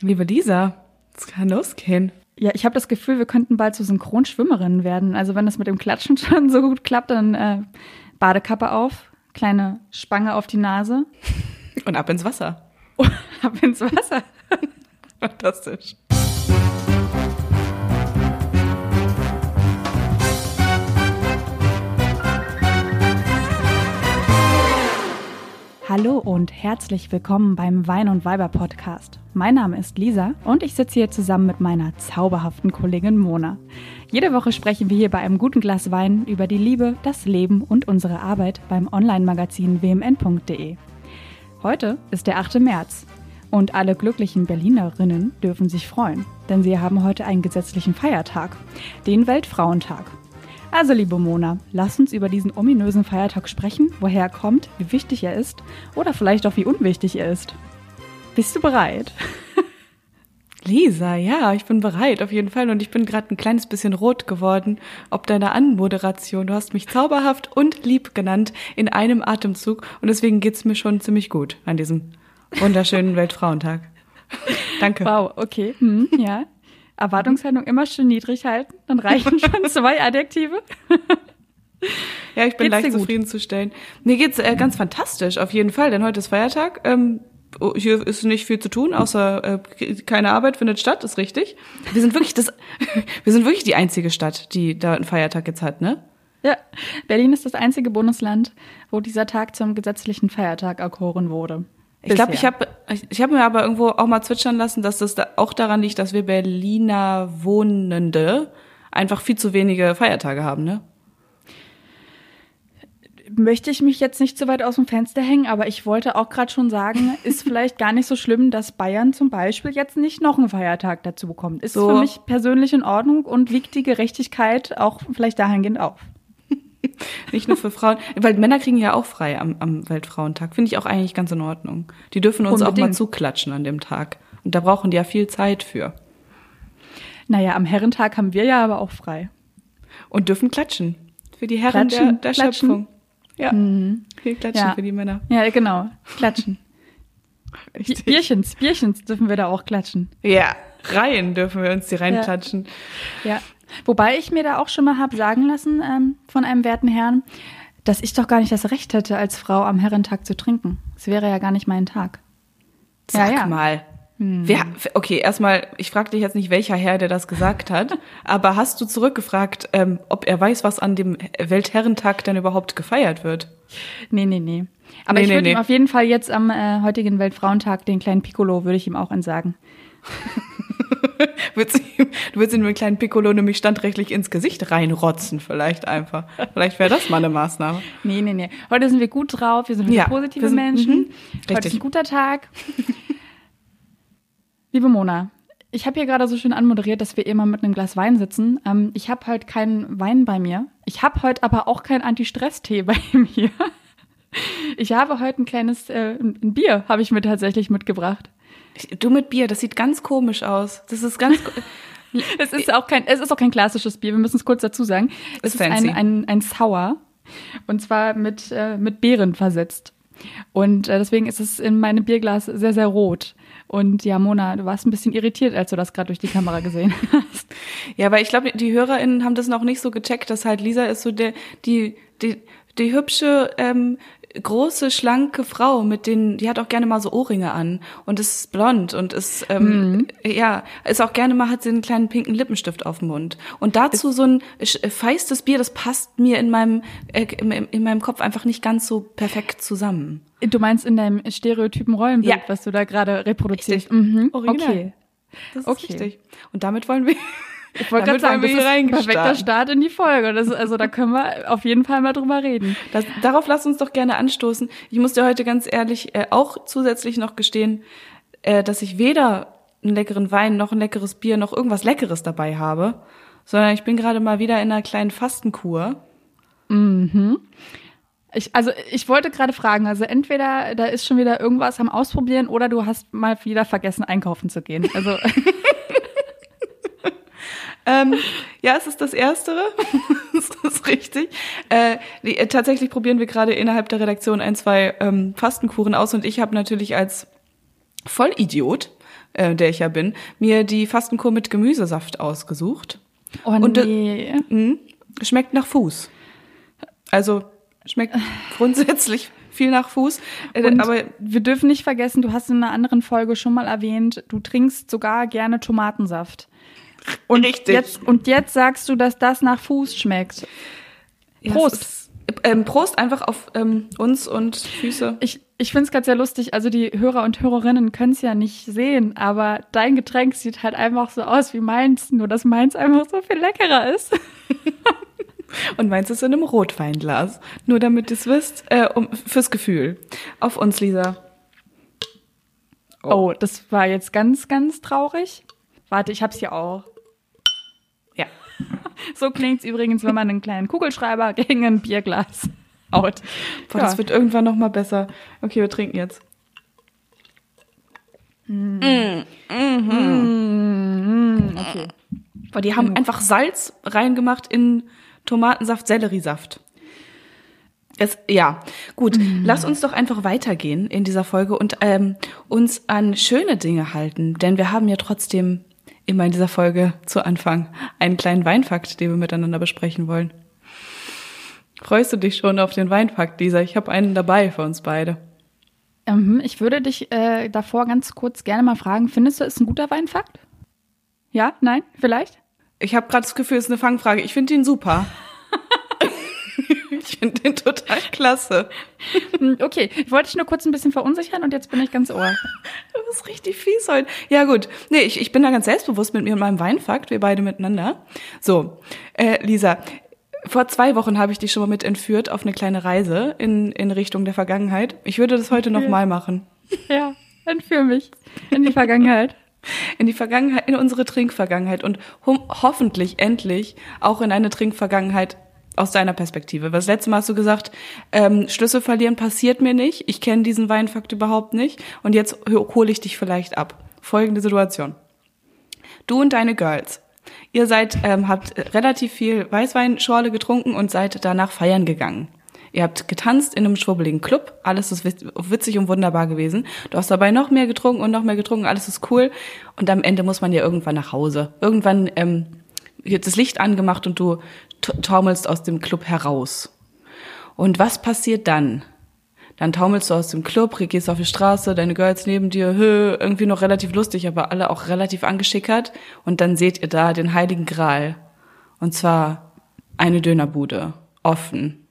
Liebe Lisa, es kann losgehen. Ja, ich habe das Gefühl, wir könnten bald so Synchronschwimmerinnen werden. Also wenn das mit dem Klatschen schon so gut klappt, dann äh, Badekappe auf, kleine Spange auf die Nase. Und ab ins Wasser. ab ins Wasser. Fantastisch. Hallo und herzlich willkommen beim Wein und Weiber Podcast. Mein Name ist Lisa und ich sitze hier zusammen mit meiner zauberhaften Kollegin Mona. Jede Woche sprechen wir hier bei einem guten Glas Wein über die Liebe, das Leben und unsere Arbeit beim Online-Magazin wmn.de. Heute ist der 8. März und alle glücklichen Berlinerinnen dürfen sich freuen, denn sie haben heute einen gesetzlichen Feiertag, den Weltfrauentag. Also, liebe Mona, lass uns über diesen ominösen Feiertag sprechen, woher er kommt, wie wichtig er ist oder vielleicht auch wie unwichtig er ist. Bist du bereit? Lisa, ja, ich bin bereit, auf jeden Fall. Und ich bin gerade ein kleines bisschen rot geworden, ob deiner Anmoderation. Du hast mich zauberhaft und lieb genannt in einem Atemzug. Und deswegen geht's mir schon ziemlich gut an diesem wunderschönen Weltfrauentag. Danke. Wow, okay. Hm, ja. Erwartungshaltung immer schön niedrig halten, dann reichen schon zwei Adjektive. Ja, ich bin geht's leicht zufriedenzustellen. Mir geht's äh, ganz fantastisch, auf jeden Fall, denn heute ist Feiertag. Ähm, oh, hier ist nicht viel zu tun, außer äh, keine Arbeit findet statt, ist richtig. Wir sind wirklich das, wir sind wirklich die einzige Stadt, die da einen Feiertag jetzt hat, ne? Ja, Berlin ist das einzige Bundesland, wo dieser Tag zum gesetzlichen Feiertag erkoren wurde. Ich glaube, ich habe ich hab mir aber irgendwo auch mal zwitschern lassen, dass das da auch daran liegt, dass wir Berliner Wohnende einfach viel zu wenige Feiertage haben, ne? Möchte ich mich jetzt nicht zu weit aus dem Fenster hängen, aber ich wollte auch gerade schon sagen, ist vielleicht gar nicht so schlimm, dass Bayern zum Beispiel jetzt nicht noch einen Feiertag dazu bekommt. Ist so. für mich persönlich in Ordnung und wiegt die Gerechtigkeit auch vielleicht dahingehend auf. Nicht nur für Frauen, weil Männer kriegen ja auch frei am, am Weltfrauentag. Finde ich auch eigentlich ganz in Ordnung. Die dürfen uns Unbedingt. auch mal zuklatschen an dem Tag. Und da brauchen die ja viel Zeit für. Naja, am Herrentag haben wir ja aber auch frei. Und dürfen klatschen. Für die Herren klatschen, der, der Schöpfung. Ja. Mhm. Viel klatschen ja. für die Männer. Ja, genau. Klatschen. Richtig. Bierchens, Bierchens dürfen wir da auch klatschen. Ja, rein dürfen wir uns die reinklatschen. Ja. ja. Wobei ich mir da auch schon mal habe sagen lassen ähm, von einem werten Herrn, dass ich doch gar nicht das Recht hätte, als Frau am Herrentag zu trinken. Es wäre ja gar nicht mein Tag. Sag ja, ja. mal. Hm. Wer, okay, erstmal, ich frage dich jetzt nicht, welcher Herr, der das gesagt hat, aber hast du zurückgefragt, ähm, ob er weiß, was an dem Weltherrentag denn überhaupt gefeiert wird? Nee, nee, nee. Aber nee, ich würde nee, ihm auf jeden Fall jetzt am äh, heutigen Weltfrauentag den kleinen Piccolo, würde ich ihm auch entsagen. du würdest ihm mit einem kleinen Piccolo nämlich standrechtlich ins Gesicht reinrotzen, vielleicht einfach. Vielleicht wäre das mal eine Maßnahme. Nee, nee, nee. Heute sind wir gut drauf, wir sind ja, positive wir sind, Menschen. Mhm, Heute ist ein guter Tag. Liebe Mona, ich habe hier gerade so schön anmoderiert, dass wir immer mit einem Glas Wein sitzen. Ähm, ich habe halt keinen Wein bei mir. Ich habe heute aber auch keinen Anti-Stress-Tee bei mir. Ich habe heute ein kleines äh, ein Bier, habe ich mir tatsächlich mitgebracht. Du mit Bier, das sieht ganz komisch aus. Das ist ganz. es ist auch kein, es ist auch kein klassisches Bier. Wir müssen es kurz dazu sagen. Es ist, ist ein, ein, ein Sour. Und zwar mit, äh, mit Beeren versetzt. Und äh, deswegen ist es in meinem Bierglas sehr, sehr rot. Und ja, Mona, du warst ein bisschen irritiert, als du das gerade durch die Kamera gesehen hast. Ja, aber ich glaube, die HörerInnen haben das noch nicht so gecheckt, dass halt Lisa ist so der, die, die, die hübsche, ähm, große, schlanke Frau mit den, die hat auch gerne mal so Ohrringe an und ist blond und ist, ähm, mhm. ja, ist auch gerne mal, hat sie einen kleinen pinken Lippenstift auf dem Mund. Und dazu so ein feistes Bier, das passt mir in meinem, äh, in, in meinem Kopf einfach nicht ganz so perfekt zusammen. Du meinst in deinem stereotypen Rollenbild, ja. was du da gerade reproduzierst? Mhm. Original. Okay. Das ist okay. richtig. Und damit wollen wir ich wollte gerade sagen, das ist ein perfekter Start in die Folge. Das, also da können wir auf jeden Fall mal drüber reden. Das, darauf lass uns doch gerne anstoßen. Ich muss dir heute ganz ehrlich äh, auch zusätzlich noch gestehen, äh, dass ich weder einen leckeren Wein noch ein leckeres Bier noch irgendwas Leckeres dabei habe, sondern ich bin gerade mal wieder in einer kleinen Fastenkur. Mhm. Ich, also ich wollte gerade fragen, also entweder da ist schon wieder irgendwas am Ausprobieren oder du hast mal wieder vergessen, einkaufen zu gehen. Also Ähm, ja, es ist das Erstere. das ist richtig. Äh, die, äh, tatsächlich probieren wir gerade innerhalb der Redaktion ein, zwei ähm, Fastenkuren aus und ich habe natürlich als Vollidiot äh, der ich ja bin, mir die Fastenkur mit Gemüsesaft ausgesucht. Oh Und, nee. Mhm. Schmeckt nach Fuß. Also schmeckt grundsätzlich viel nach Fuß. Äh, Und aber wir dürfen nicht vergessen, du hast in einer anderen Folge schon mal erwähnt, du trinkst sogar gerne Tomatensaft. Und Richtig. Jetzt, und jetzt sagst du, dass das nach Fuß schmeckt. Prost. es ist- ähm, Prost einfach auf ähm, uns und Füße. Ich, ich finde es gerade sehr lustig. Also die Hörer und Hörerinnen können es ja nicht sehen, aber dein Getränk sieht halt einfach so aus wie meins, nur dass meins einfach so viel leckerer ist. Und meins ist in einem Rotweinglas. Nur damit ihr es wisst, äh, um, fürs Gefühl. Auf uns, Lisa. Oh, das war jetzt ganz, ganz traurig. Warte, ich hab's hier auch. Ja. So klingt's übrigens, wenn man einen kleinen Kugelschreiber gegen ein Bierglas haut. Boah, Ja. das wird irgendwann noch mal besser. Okay, wir trinken jetzt. Okay. Boah, die haben einfach Salz reingemacht in Tomatensaft, Selleriesaft. Es, ja, gut. Lass uns doch einfach weitergehen in dieser Folge und ähm, uns an schöne Dinge halten, denn wir haben ja trotzdem immer in dieser Folge zu Anfang einen kleinen Weinfakt, den wir miteinander besprechen wollen. Freust du dich schon auf den Weinfakt, Lisa? Ich habe einen dabei für uns beide. Ähm, ich würde dich äh, davor ganz kurz gerne mal fragen, findest du, ist ein guter Weinfakt? Ja? Nein? Vielleicht? Ich habe gerade das Gefühl, es ist eine Fangfrage. Ich finde ihn super. ich finde den total klasse. Hm, Okay, ich wollte dich nur kurz ein bisschen verunsichern und jetzt bin ich ganz ohr. Du bist richtig fies heute. Ja gut, nee, ich, ich bin da ganz selbstbewusst mit mir und meinem Weinfakt, wir beide miteinander. So, äh, Lisa, vor zwei Wochen habe ich dich schon mal mit entführt auf eine kleine Reise in, in Richtung der Vergangenheit. Ich würde das heute noch mal machen. Ja, entführ mich in die Vergangenheit. In die Vergangenheit, in unsere Trinkvergangenheit und hoffentlich endlich auch in eine Trinkvergangenheit aus deiner Perspektive. Weil das letzte Mal hast du gesagt, ähm, Schlüssel verlieren passiert mir nicht. Ich kenne diesen Weinfakt überhaupt nicht. Und jetzt hole ich dich vielleicht ab. Folgende Situation. Du und deine Girls. Ihr seid, ähm, habt relativ viel Weißweinschorle getrunken und seid danach feiern gegangen. Ihr habt getanzt in einem schwubbeligen Club. Alles ist witz- witzig und wunderbar gewesen. Du hast dabei noch mehr getrunken und noch mehr getrunken. Alles ist cool. Und am Ende muss man ja irgendwann nach Hause. Irgendwann ähm, wird das Licht angemacht und du taumelst aus dem Club heraus. Und was passiert dann? Dann taumelst du aus dem Club, gehst auf die Straße, deine Girls neben dir, hö, irgendwie noch relativ lustig, aber alle auch relativ angeschickert. Und dann seht ihr da den Heiligen Gral. Und zwar eine Dönerbude, offen.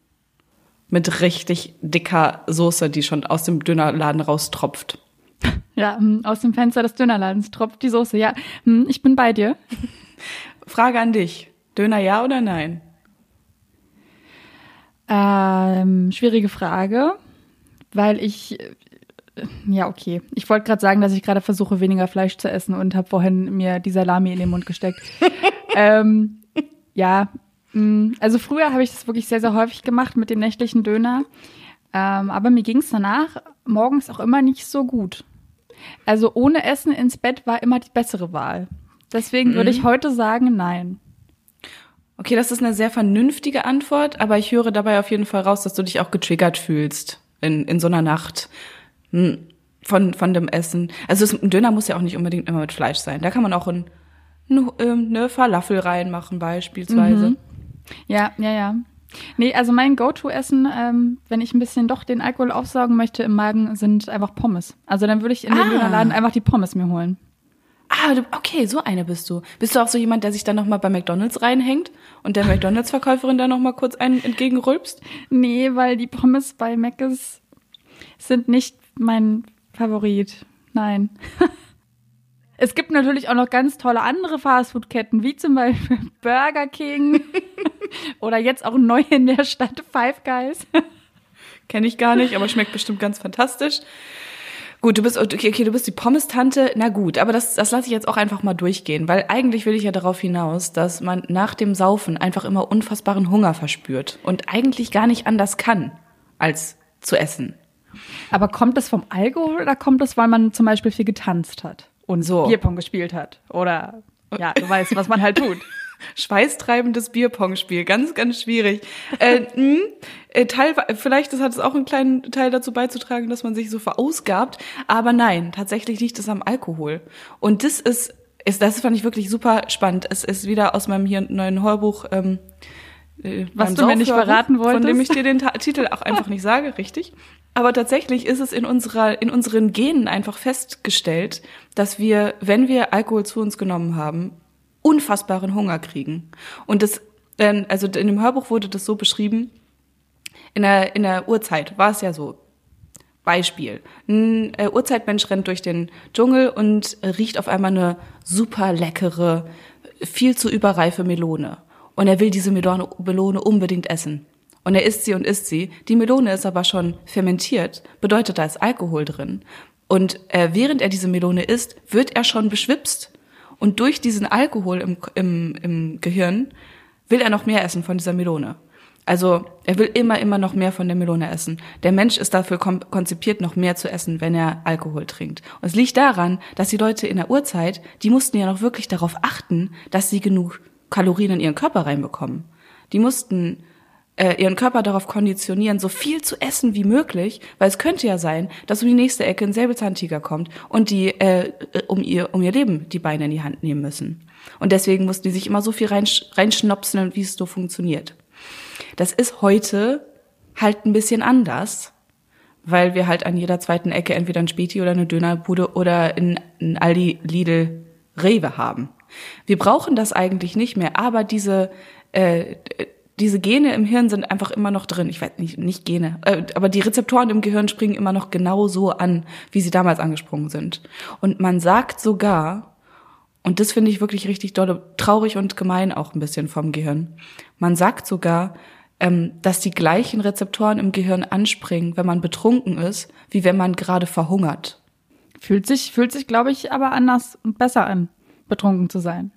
Mit richtig dicker Soße, die schon aus dem Dönerladen raustropft. Ja, hm, aus dem Fenster des Dönerladens tropft die Soße. Ja, hm, ich bin bei dir. Frage an dich. Döner ja oder nein? Ähm, schwierige Frage, weil ich ja okay. Ich wollte gerade sagen, dass ich gerade versuche, weniger Fleisch zu essen und habe vorhin mir die Salami in den Mund gesteckt. ähm, ja, mh, also früher habe ich das wirklich sehr, sehr häufig gemacht mit dem nächtlichen Döner. Ähm, aber mir ging es danach morgens auch immer nicht so gut. Also ohne Essen ins Bett war immer die bessere Wahl. Deswegen würde ich heute sagen, nein. Okay, das ist eine sehr vernünftige Antwort, aber ich höre dabei auf jeden Fall raus, dass du dich auch getriggert fühlst in, in so einer Nacht hm, von, von dem Essen. Also es, ein Döner muss ja auch nicht unbedingt immer mit Fleisch sein. Da kann man auch ein, ein, ähm, eine Falafel reinmachen beispielsweise. Ja, ja, ja. Nee, also mein Go-To-Essen, ähm, wenn ich ein bisschen doch den Alkohol aufsaugen möchte im Magen, sind einfach Pommes. Also dann würde ich in den Ah. Dönerladen einfach die Pommes mir holen. Ah, okay, so eine bist du. Bist du auch so jemand, der sich dann nochmal bei McDonalds reinhängt und der McDonalds-Verkäuferin dann nochmal kurz einen entgegenrülpst? Nee, weil die Pommes bei Mc's sind nicht mein Favorit. Nein. Es gibt natürlich auch noch ganz tolle andere Fastfood-Ketten, wie zum Beispiel Burger King oder jetzt auch neu in der Stadt Five Guys. Kenne ich gar nicht, aber schmeckt bestimmt ganz fantastisch. Gut, du bist okay, okay du bist die Pommes-Tante. Na gut, aber das, das lasse ich jetzt auch einfach mal durchgehen, weil eigentlich will ich ja darauf hinaus, dass man nach dem Saufen einfach immer unfassbaren Hunger verspürt und eigentlich gar nicht anders kann, als zu essen. Aber kommt das vom Alkohol oder kommt das, weil man zum Beispiel viel getanzt hat und So. Bierpong gespielt hat? Oder ja, du weißt, was man halt tut. schweißtreibendes Bierpong-Spiel. Ganz, ganz schwierig. äh, mh, äh, Teil, vielleicht hat es auch einen kleinen Teil dazu beizutragen, dass man sich so verausgabt. Aber nein, tatsächlich liegt es am Alkohol. Und das ist, ist das fand ich wirklich super spannend. Es ist wieder aus meinem hier neuen Hörbuch. Ähm, äh, Was du mir nicht verraten wolltest. Von dem ich dir den Ta Titel auch einfach nicht sage, richtig? Aber tatsächlich ist es in unserer, in unseren Genen einfach festgestellt, dass wir, wenn wir Alkohol zu uns genommen haben, unfassbaren Hunger kriegen. Und das, ähm, also in dem Hörbuch wurde das so beschrieben, in der, in der Urzeit war es ja so. Beispiel. Ein äh, Urzeitmensch rennt durch den Dschungel und riecht auf einmal eine super leckere, viel zu überreife Melone. Und er will diese Melone, unbedingt essen. Und er isst sie und isst sie. Die Melone ist aber schon fermentiert, bedeutet, da ist Alkohol drin. Und äh, während er diese Melone isst, wird er schon beschwipst und durch diesen Alkohol im, im, im Gehirn will er noch mehr essen von dieser Melone. Also er will immer, immer noch mehr von der Melone essen. Der Mensch ist dafür konzipiert, noch mehr zu essen, wenn er Alkohol trinkt. Und es liegt daran, dass die Leute in der Urzeit, die mussten ja noch wirklich darauf achten, dass sie genug Kalorien in ihren Körper reinbekommen. Die mussten äh, ihren Körper darauf konditionieren, so viel zu essen wie möglich, weil es könnte ja sein, dass um die nächste Ecke ein Säbelzahntiger kommt und die äh, um ihr um ihr Leben die Beine in die Hand nehmen müssen. Und deswegen mussten die sich immer so viel reinsch reinschnopsen, wie es so funktioniert. Das ist heute halt ein bisschen anders, weil wir halt an jeder zweiten Ecke entweder ein Späti oder eine Dönerbude oder ein, ein Aldi, Lidl, Rewe haben. Wir brauchen das eigentlich nicht mehr, aber diese äh, diese Gene im Hirn sind einfach immer noch drin. Ich weiß nicht, nicht Gene, äh, aber die Rezeptoren im Gehirn springen immer noch genau so an, wie sie damals angesprungen sind. Und man sagt sogar, und das finde ich wirklich richtig dolle, traurig und gemein auch ein bisschen vom Gehirn. Man sagt sogar, ähm, dass die gleichen Rezeptoren im Gehirn anspringen, wenn man betrunken ist, wie wenn man gerade verhungert. Fühlt sich, fühlt sich, glaube ich, aber anders und besser an, betrunken zu sein.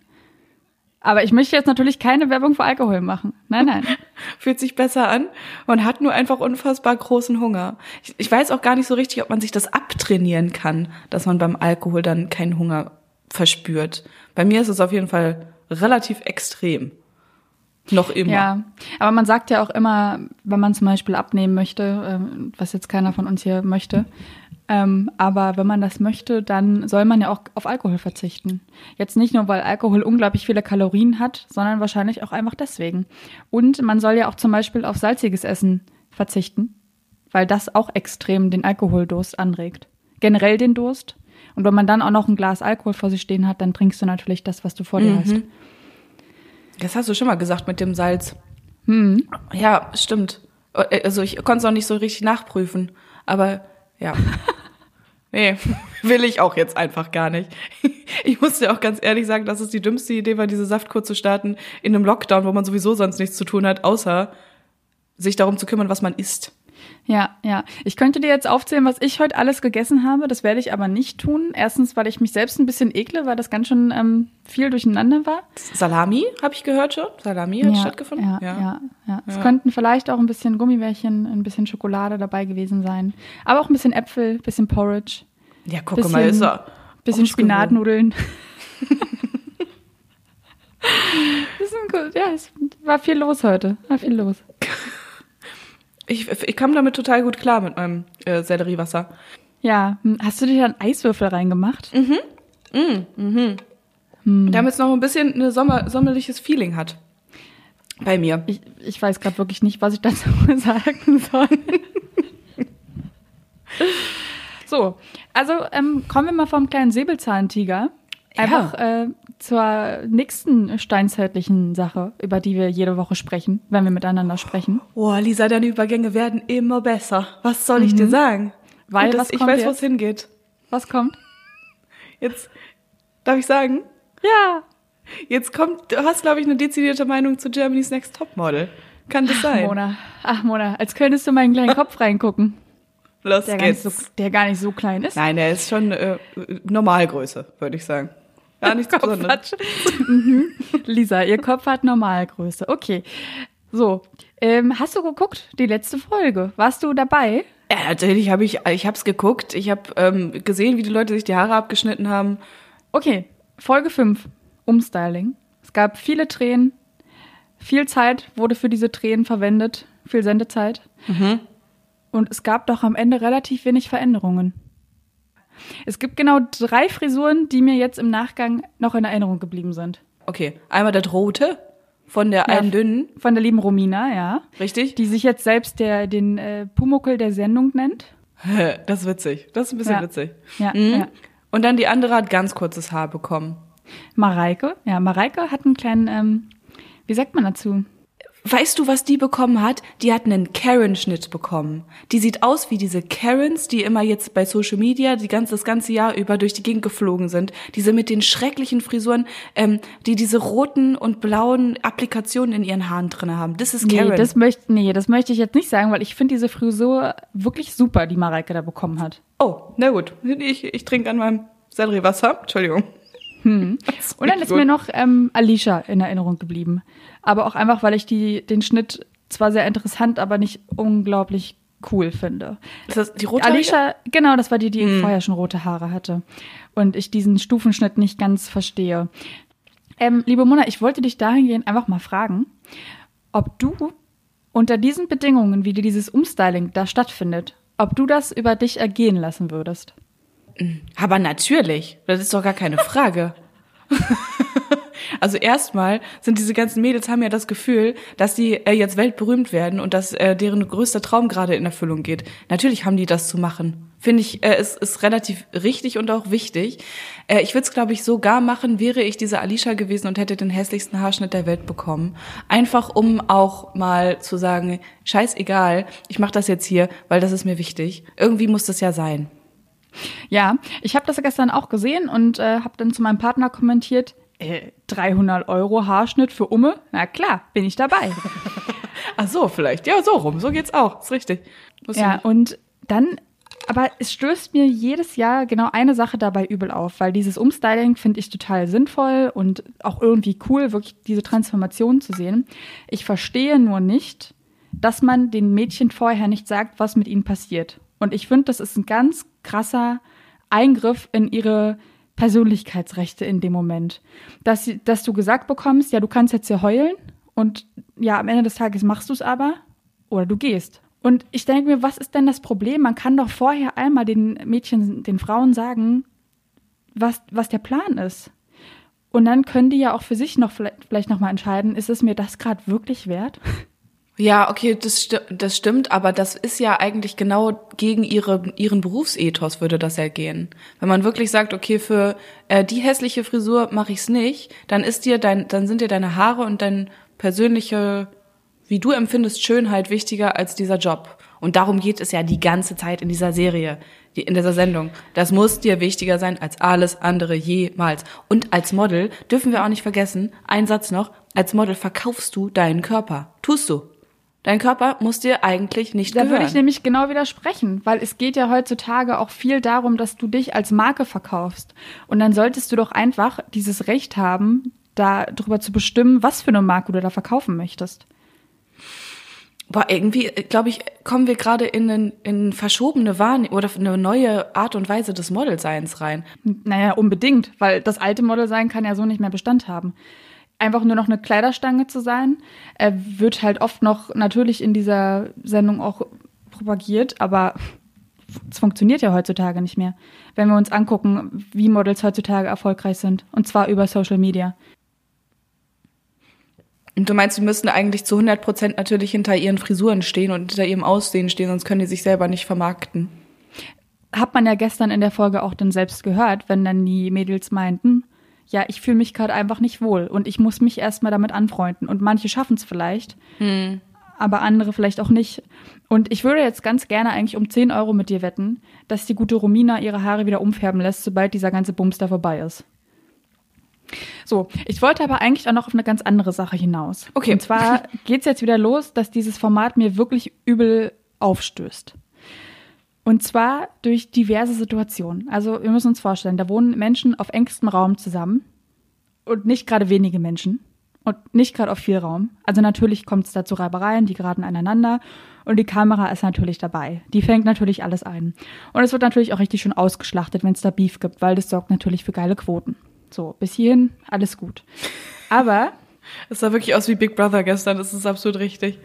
Aber ich möchte jetzt natürlich keine Werbung für Alkohol machen. Nein, nein. Fühlt sich besser an. Man hat nur einfach unfassbar großen Hunger. Ich, ich, weiß auch gar nicht so richtig, ob man sich das abtrainieren kann, dass man beim Alkohol dann keinen Hunger verspürt. Bei mir ist es auf jeden Fall relativ extrem. Noch immer. Ja, aber man sagt ja auch immer, wenn man zum Beispiel abnehmen möchte, ähm, was jetzt keiner von uns hier möchte, ähm, aber wenn man das möchte, dann soll man ja auch auf Alkohol verzichten. Jetzt nicht nur, weil Alkohol unglaublich viele Kalorien hat, sondern wahrscheinlich auch einfach deswegen. Und man soll ja auch zum Beispiel auf salziges Essen verzichten, weil das auch extrem den Alkoholdurst anregt. Generell den Durst. Und wenn man dann auch noch ein Glas Alkohol vor sich stehen hat, dann trinkst du natürlich das, was du vor dir mhm. hast. Das hast du schon mal gesagt mit dem Salz. Hm. Ja, stimmt. Also ich konnte es auch nicht so richtig nachprüfen. Aber ja. Nee, will ich auch jetzt einfach gar nicht. Ich muss dir auch ganz ehrlich sagen, dass es die dümmste Idee war, diese Saftkur zu starten in einem Lockdown, wo man sowieso sonst nichts zu tun hat, außer sich darum zu kümmern, was man isst. Ja, ja. Ich könnte dir jetzt aufzählen, was ich heute alles gegessen habe. Das werde ich aber nicht tun. Erstens, weil ich mich selbst ein bisschen ekle, weil das ganz schön ähm, viel durcheinander war. Salami, habe ich gehört schon. Salami hat ja, stattgefunden. Ja, ja, ja. ja. Es könnten vielleicht auch ein bisschen Gummibärchen, ein bisschen Schokolade dabei gewesen sein. Aber auch ein bisschen Äpfel, ein bisschen Porridge. Ja, guck bisschen, mal, ist er. Bisschen Spinatnudeln. ja, es war viel los heute. War viel los. Ich, ich kam damit total gut klar mit meinem äh, Selleriewasser. Ja, hm, hast du dir dann Eiswürfel reingemacht? Mhm. Mhm. Mhm. Hm. Damit es noch ein bisschen ein Sommer, sommerliches Feeling hat. Bei mir. Ich, ich weiß gerade wirklich nicht, was ich dazu sagen soll. so, also ähm, kommen wir mal vom kleinen Säbelzahntiger einfach ja. äh, zur nächsten steinzeitlichen Sache, über die wir jede Woche sprechen, wenn wir miteinander sprechen. Oh, Lisa, deine Übergänge werden immer besser. Was soll ich dir mhm. sagen? Weil das, ich weiß, wo es hingeht. Was kommt? Jetzt darf ich sagen? Ja. Jetzt kommt, du hast, glaube ich, eine dezidierte Meinung zu Germany's Next Topmodel. Kann das sein? Ach, Mona, ach Mona, als könntest du meinen kleinen Kopf reingucken. Los der geht's. Gar so, der gar nicht so klein ist. Nein, er ist schon äh, Normalgröße, würde ich sagen. Gar nichts Besonderes. mhm. Lisa, ihr Kopf hat Normalgröße. Okay. So, ähm, hast du geguckt, die letzte Folge? Warst du dabei? Ja, natürlich habe ich, ich habe es geguckt. Ich habe ähm, gesehen, wie die Leute sich die Haare abgeschnitten haben. Okay, Folge 5, Umstyling. Es gab viele Tränen, viel Zeit wurde für diese Tränen verwendet, viel Sendezeit. Mhm. Und es gab doch am Ende relativ wenig Veränderungen. Es gibt genau drei Frisuren, die mir jetzt im Nachgang noch in Erinnerung geblieben sind. Okay, einmal das rote von der Ja, einen dünnen, Von der lieben Romina, ja. richtig? Die sich jetzt selbst der, den äh, Pumuckel der Sendung nennt. Das ist witzig. Das ist ein bisschen Ja. witzig. Ja, Mhm. ja. Und dann die andere hat ganz kurzes Haar bekommen. Mareike, ja, Mareike hat einen kleinen, ähm, wie sagt man dazu? Weißt du, was die bekommen hat? Die hat einen Karen-Schnitt bekommen. Die sieht aus wie diese Karens, die immer jetzt bei Social Media die ganze, das ganze Jahr über durch die Gegend geflogen sind. Diese mit den schrecklichen Frisuren, ähm, die diese roten und blauen Applikationen in ihren Haaren drinne haben. Das ist Karen. Nee, das möchte, nee, das möchte ich jetzt nicht sagen, weil ich finde diese Frisur wirklich super, die Mareike da bekommen hat. oh, na gut. Ich, ich trinke an meinem Sellerie-Wasser. Entschuldigung. Und dann ist gut. mir noch ähm, Alicia in Erinnerung geblieben. Aber auch einfach, weil ich die, den Schnitt zwar sehr interessant, aber nicht unglaublich cool finde. Ist das die rote? Alicia, genau, das war die, die vorher schon rote Haare hatte. Und ich diesen Stufenschnitt nicht ganz verstehe. Ähm, liebe Mona, ich wollte dich dahingehend einfach mal fragen, ob du unter diesen Bedingungen, wie dir dieses Umstyling da stattfindet, ob du das über dich ergehen lassen würdest. Aber natürlich, das ist doch gar keine Frage. also erstmal sind diese ganzen Mädels haben ja das Gefühl, dass die äh, jetzt weltberühmt werden und dass äh, deren größter Traum gerade in Erfüllung geht. Natürlich haben die das zu machen. Finde ich, äh, ist, ist relativ richtig und auch wichtig. Äh, ich würde es, glaube ich, sogar machen, wäre ich diese Alicia gewesen und hätte den hässlichsten Haarschnitt der Welt bekommen. Einfach um auch mal zu sagen, scheißegal, ich mache das jetzt hier, weil das ist mir wichtig. Irgendwie muss das ja sein. Ja, ich habe das gestern auch gesehen und äh, habe dann zu meinem Partner kommentiert, äh, 300 Euro Haarschnitt für Umme? Na klar, bin ich dabei. Ach so, vielleicht. Ja, so rum. So geht's auch. Ist richtig. Muss ja, ich- und dann, aber es stößt mir jedes Jahr genau eine Sache dabei übel auf, weil dieses Umstyling finde ich total sinnvoll und auch irgendwie cool, wirklich diese Transformation zu sehen. Ich verstehe nur nicht, dass man den Mädchen vorher nicht sagt, was mit ihnen passiert. Und ich finde, das ist ein ganz krasser Eingriff in ihre Persönlichkeitsrechte in dem Moment. Dass, dass du gesagt bekommst, ja, du kannst jetzt hier heulen und ja, am Ende des Tages machst du es aber oder du gehst. Und ich denke mir, was ist denn das Problem? Man kann doch vorher einmal den Mädchen, den Frauen sagen, was, was der Plan ist. Und dann können die ja auch für sich noch vielleicht, vielleicht noch mal entscheiden, ist es mir das gerade wirklich wert? Ja, okay, das, sti das stimmt, aber das ist ja eigentlich genau gegen ihre, ihren Berufsethos würde das ja gehen. Wenn man wirklich sagt, okay, für äh, die hässliche Frisur mache ich's nicht, dann ist dir dein, dann sind dir deine Haare und dein persönliche, wie du empfindest, Schönheit wichtiger als dieser Job. Und darum geht es ja die ganze Zeit in dieser Serie, in dieser Sendung. Das muss dir wichtiger sein als alles andere jemals. Und als Model dürfen wir auch nicht vergessen, ein Satz noch, als Model verkaufst du deinen Körper. Tust du. Dein Körper muss dir eigentlich nicht Da gehören. würde ich nämlich genau widersprechen, weil es geht ja heutzutage auch viel darum, dass du dich als Marke verkaufst. Und dann solltest du doch einfach dieses Recht haben, darüber zu bestimmen, was für eine Marke du da verkaufen möchtest. Boah, irgendwie, glaube ich, kommen wir gerade in, einen, in verschobene Wahrnehmung oder eine neue Art und Weise des Modelseins rein. Naja, unbedingt, weil das alte Model sein kann ja so nicht mehr Bestand haben. Einfach nur noch eine Kleiderstange zu sein, äh, wird halt oft noch natürlich in dieser Sendung auch propagiert, aber es funktioniert ja heutzutage nicht mehr. Wenn wir uns angucken, wie Models heutzutage erfolgreich sind. Und zwar über Social Media. Und du meinst, sie müssten eigentlich zu 100 Prozent natürlich hinter ihren Frisuren stehen und hinter ihrem Aussehen stehen, sonst können die sich selber nicht vermarkten. Hat man ja gestern in der Folge auch dann selbst gehört, wenn dann die Mädels meinten, ja, ich fühle mich gerade einfach nicht wohl und ich muss mich erstmal damit anfreunden. Und manche schaffen es vielleicht, aber andere vielleicht auch nicht. Und ich würde jetzt ganz gerne eigentlich um 10 Euro mit dir wetten, dass die gute Romina ihre Haare wieder umfärben lässt, sobald dieser ganze Bums da vorbei ist. So, ich wollte aber eigentlich auch noch auf eine ganz andere Sache hinaus. Okay. Und zwar geht's jetzt wieder los, dass dieses Format mir wirklich übel aufstößt. Und zwar durch diverse Situationen. Also wir müssen uns vorstellen, da wohnen Menschen auf engstem Raum zusammen und nicht gerade wenige Menschen und nicht gerade auf viel Raum. Also natürlich kommt es da zu Reibereien, die geraten aneinander und die Kamera ist natürlich dabei. Die fängt natürlich alles ein. Und es wird natürlich auch richtig schön ausgeschlachtet, wenn es da Beef gibt, weil das sorgt natürlich für geile Quoten. So, bis hierhin alles gut. Aber es sah wirklich aus wie Big Brother gestern, das ist absolut richtig.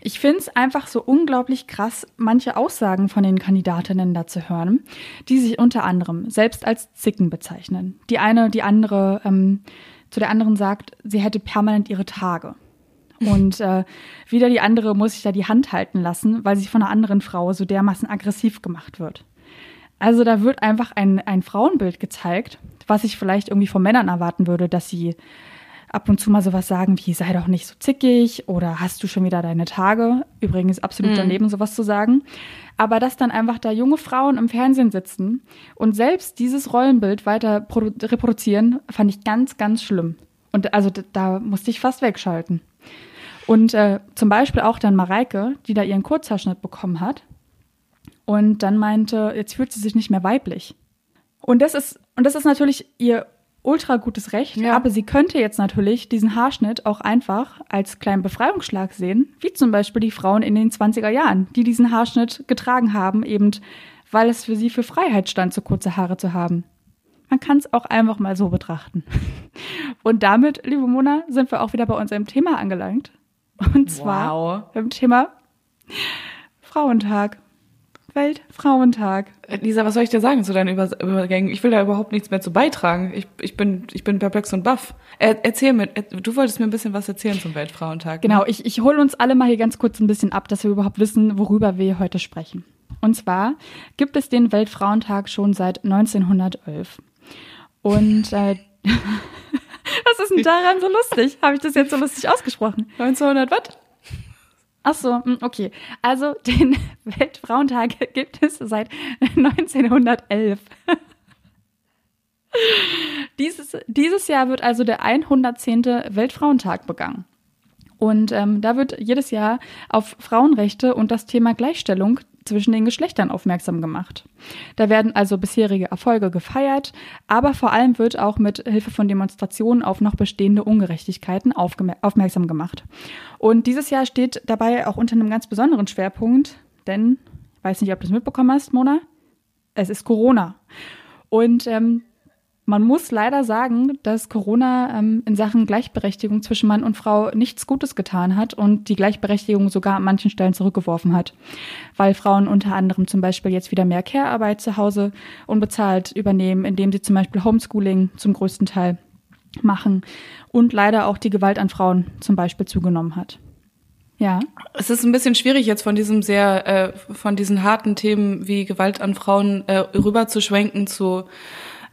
Ich finde es einfach so unglaublich krass, manche Aussagen von den Kandidatinnen da zu hören, die sich unter anderem selbst als Zicken bezeichnen. Die eine, die andere, ähm, zu der anderen sagt, sie hätte permanent ihre Tage. Und äh, wieder die andere muss sich da die Hand halten lassen, weil sie von einer anderen Frau so dermaßen aggressiv gemacht wird. Also da wird einfach ein, ein Frauenbild gezeigt, was ich vielleicht irgendwie von Männern erwarten würde, dass sie ab und zu mal sowas sagen wie, sei doch nicht so zickig oder hast du schon wieder deine Tage? Übrigens absolut mhm. daneben, sowas zu sagen. Aber dass dann einfach da junge Frauen im Fernsehen sitzen und selbst dieses Rollenbild weiter reproduzieren, fand ich ganz, ganz schlimm. Und also da musste ich fast wegschalten. Und äh, zum Beispiel auch dann Mareike, die da ihren Kurzhaarschnitt bekommen hat und dann meinte, jetzt fühlt sie sich nicht mehr weiblich. Und das ist, und das ist natürlich ihr ultra gutes Recht, ja. aber sie könnte jetzt natürlich diesen Haarschnitt auch einfach als kleinen Befreiungsschlag sehen, wie zum Beispiel die Frauen in den 20er Jahren, die diesen Haarschnitt getragen haben, eben weil es für sie für Freiheit stand, so kurze Haare zu haben. Man kann es auch einfach mal so betrachten. Und damit, liebe Mona, sind wir auch wieder bei unserem Thema angelangt. Und zwar wow. beim Thema Frauentag. Weltfrauentag. Äh, Lisa, was soll ich dir sagen zu deinen Übergängen? Ich will da überhaupt nichts mehr zu beitragen. Ich, ich, bin, ich bin perplex und baff. Er, erzähl mir, du wolltest mir ein bisschen was erzählen zum Weltfrauentag. Ne? Genau, ich, ich hole uns alle mal hier ganz kurz ein bisschen ab, dass wir überhaupt wissen, worüber wir heute sprechen. Und zwar gibt es den Weltfrauentag schon seit 1911. Und äh, was ist denn daran so lustig? Habe ich das jetzt so lustig ausgesprochen? 1900 was? Ach so, hm, okay. Also den Weltfrauentag gibt es seit 1911. dieses, dieses Jahr wird also der 110. Weltfrauentag begangen. Und ähm, da wird jedes Jahr auf Frauenrechte und das Thema Gleichstellung zwischen den Geschlechtern aufmerksam gemacht. Da werden also bisherige Erfolge gefeiert, aber vor allem wird auch mit Hilfe von Demonstrationen auf noch bestehende Ungerechtigkeiten aufmerksam gemacht. Und dieses Jahr steht dabei auch unter einem ganz besonderen Schwerpunkt, denn, ich weiß nicht, ob du es mitbekommen hast, Mona, es ist Corona. Und ähm, man muss leider sagen, dass Corona ähm, in Sachen Gleichberechtigung zwischen Mann und Frau nichts Gutes getan hat und die Gleichberechtigung sogar an manchen Stellen zurückgeworfen hat, weil Frauen unter anderem zum Beispiel jetzt wieder mehr Care-Arbeit zu Hause unbezahlt übernehmen, indem sie zum Beispiel Homeschooling zum größten Teil machen und leider auch die Gewalt an Frauen zum Beispiel zugenommen hat. Ja. Es ist ein bisschen schwierig jetzt von diesem sehr, äh, von diesen harten Themen wie Gewalt an Frauen äh, rüberzuschwenken zu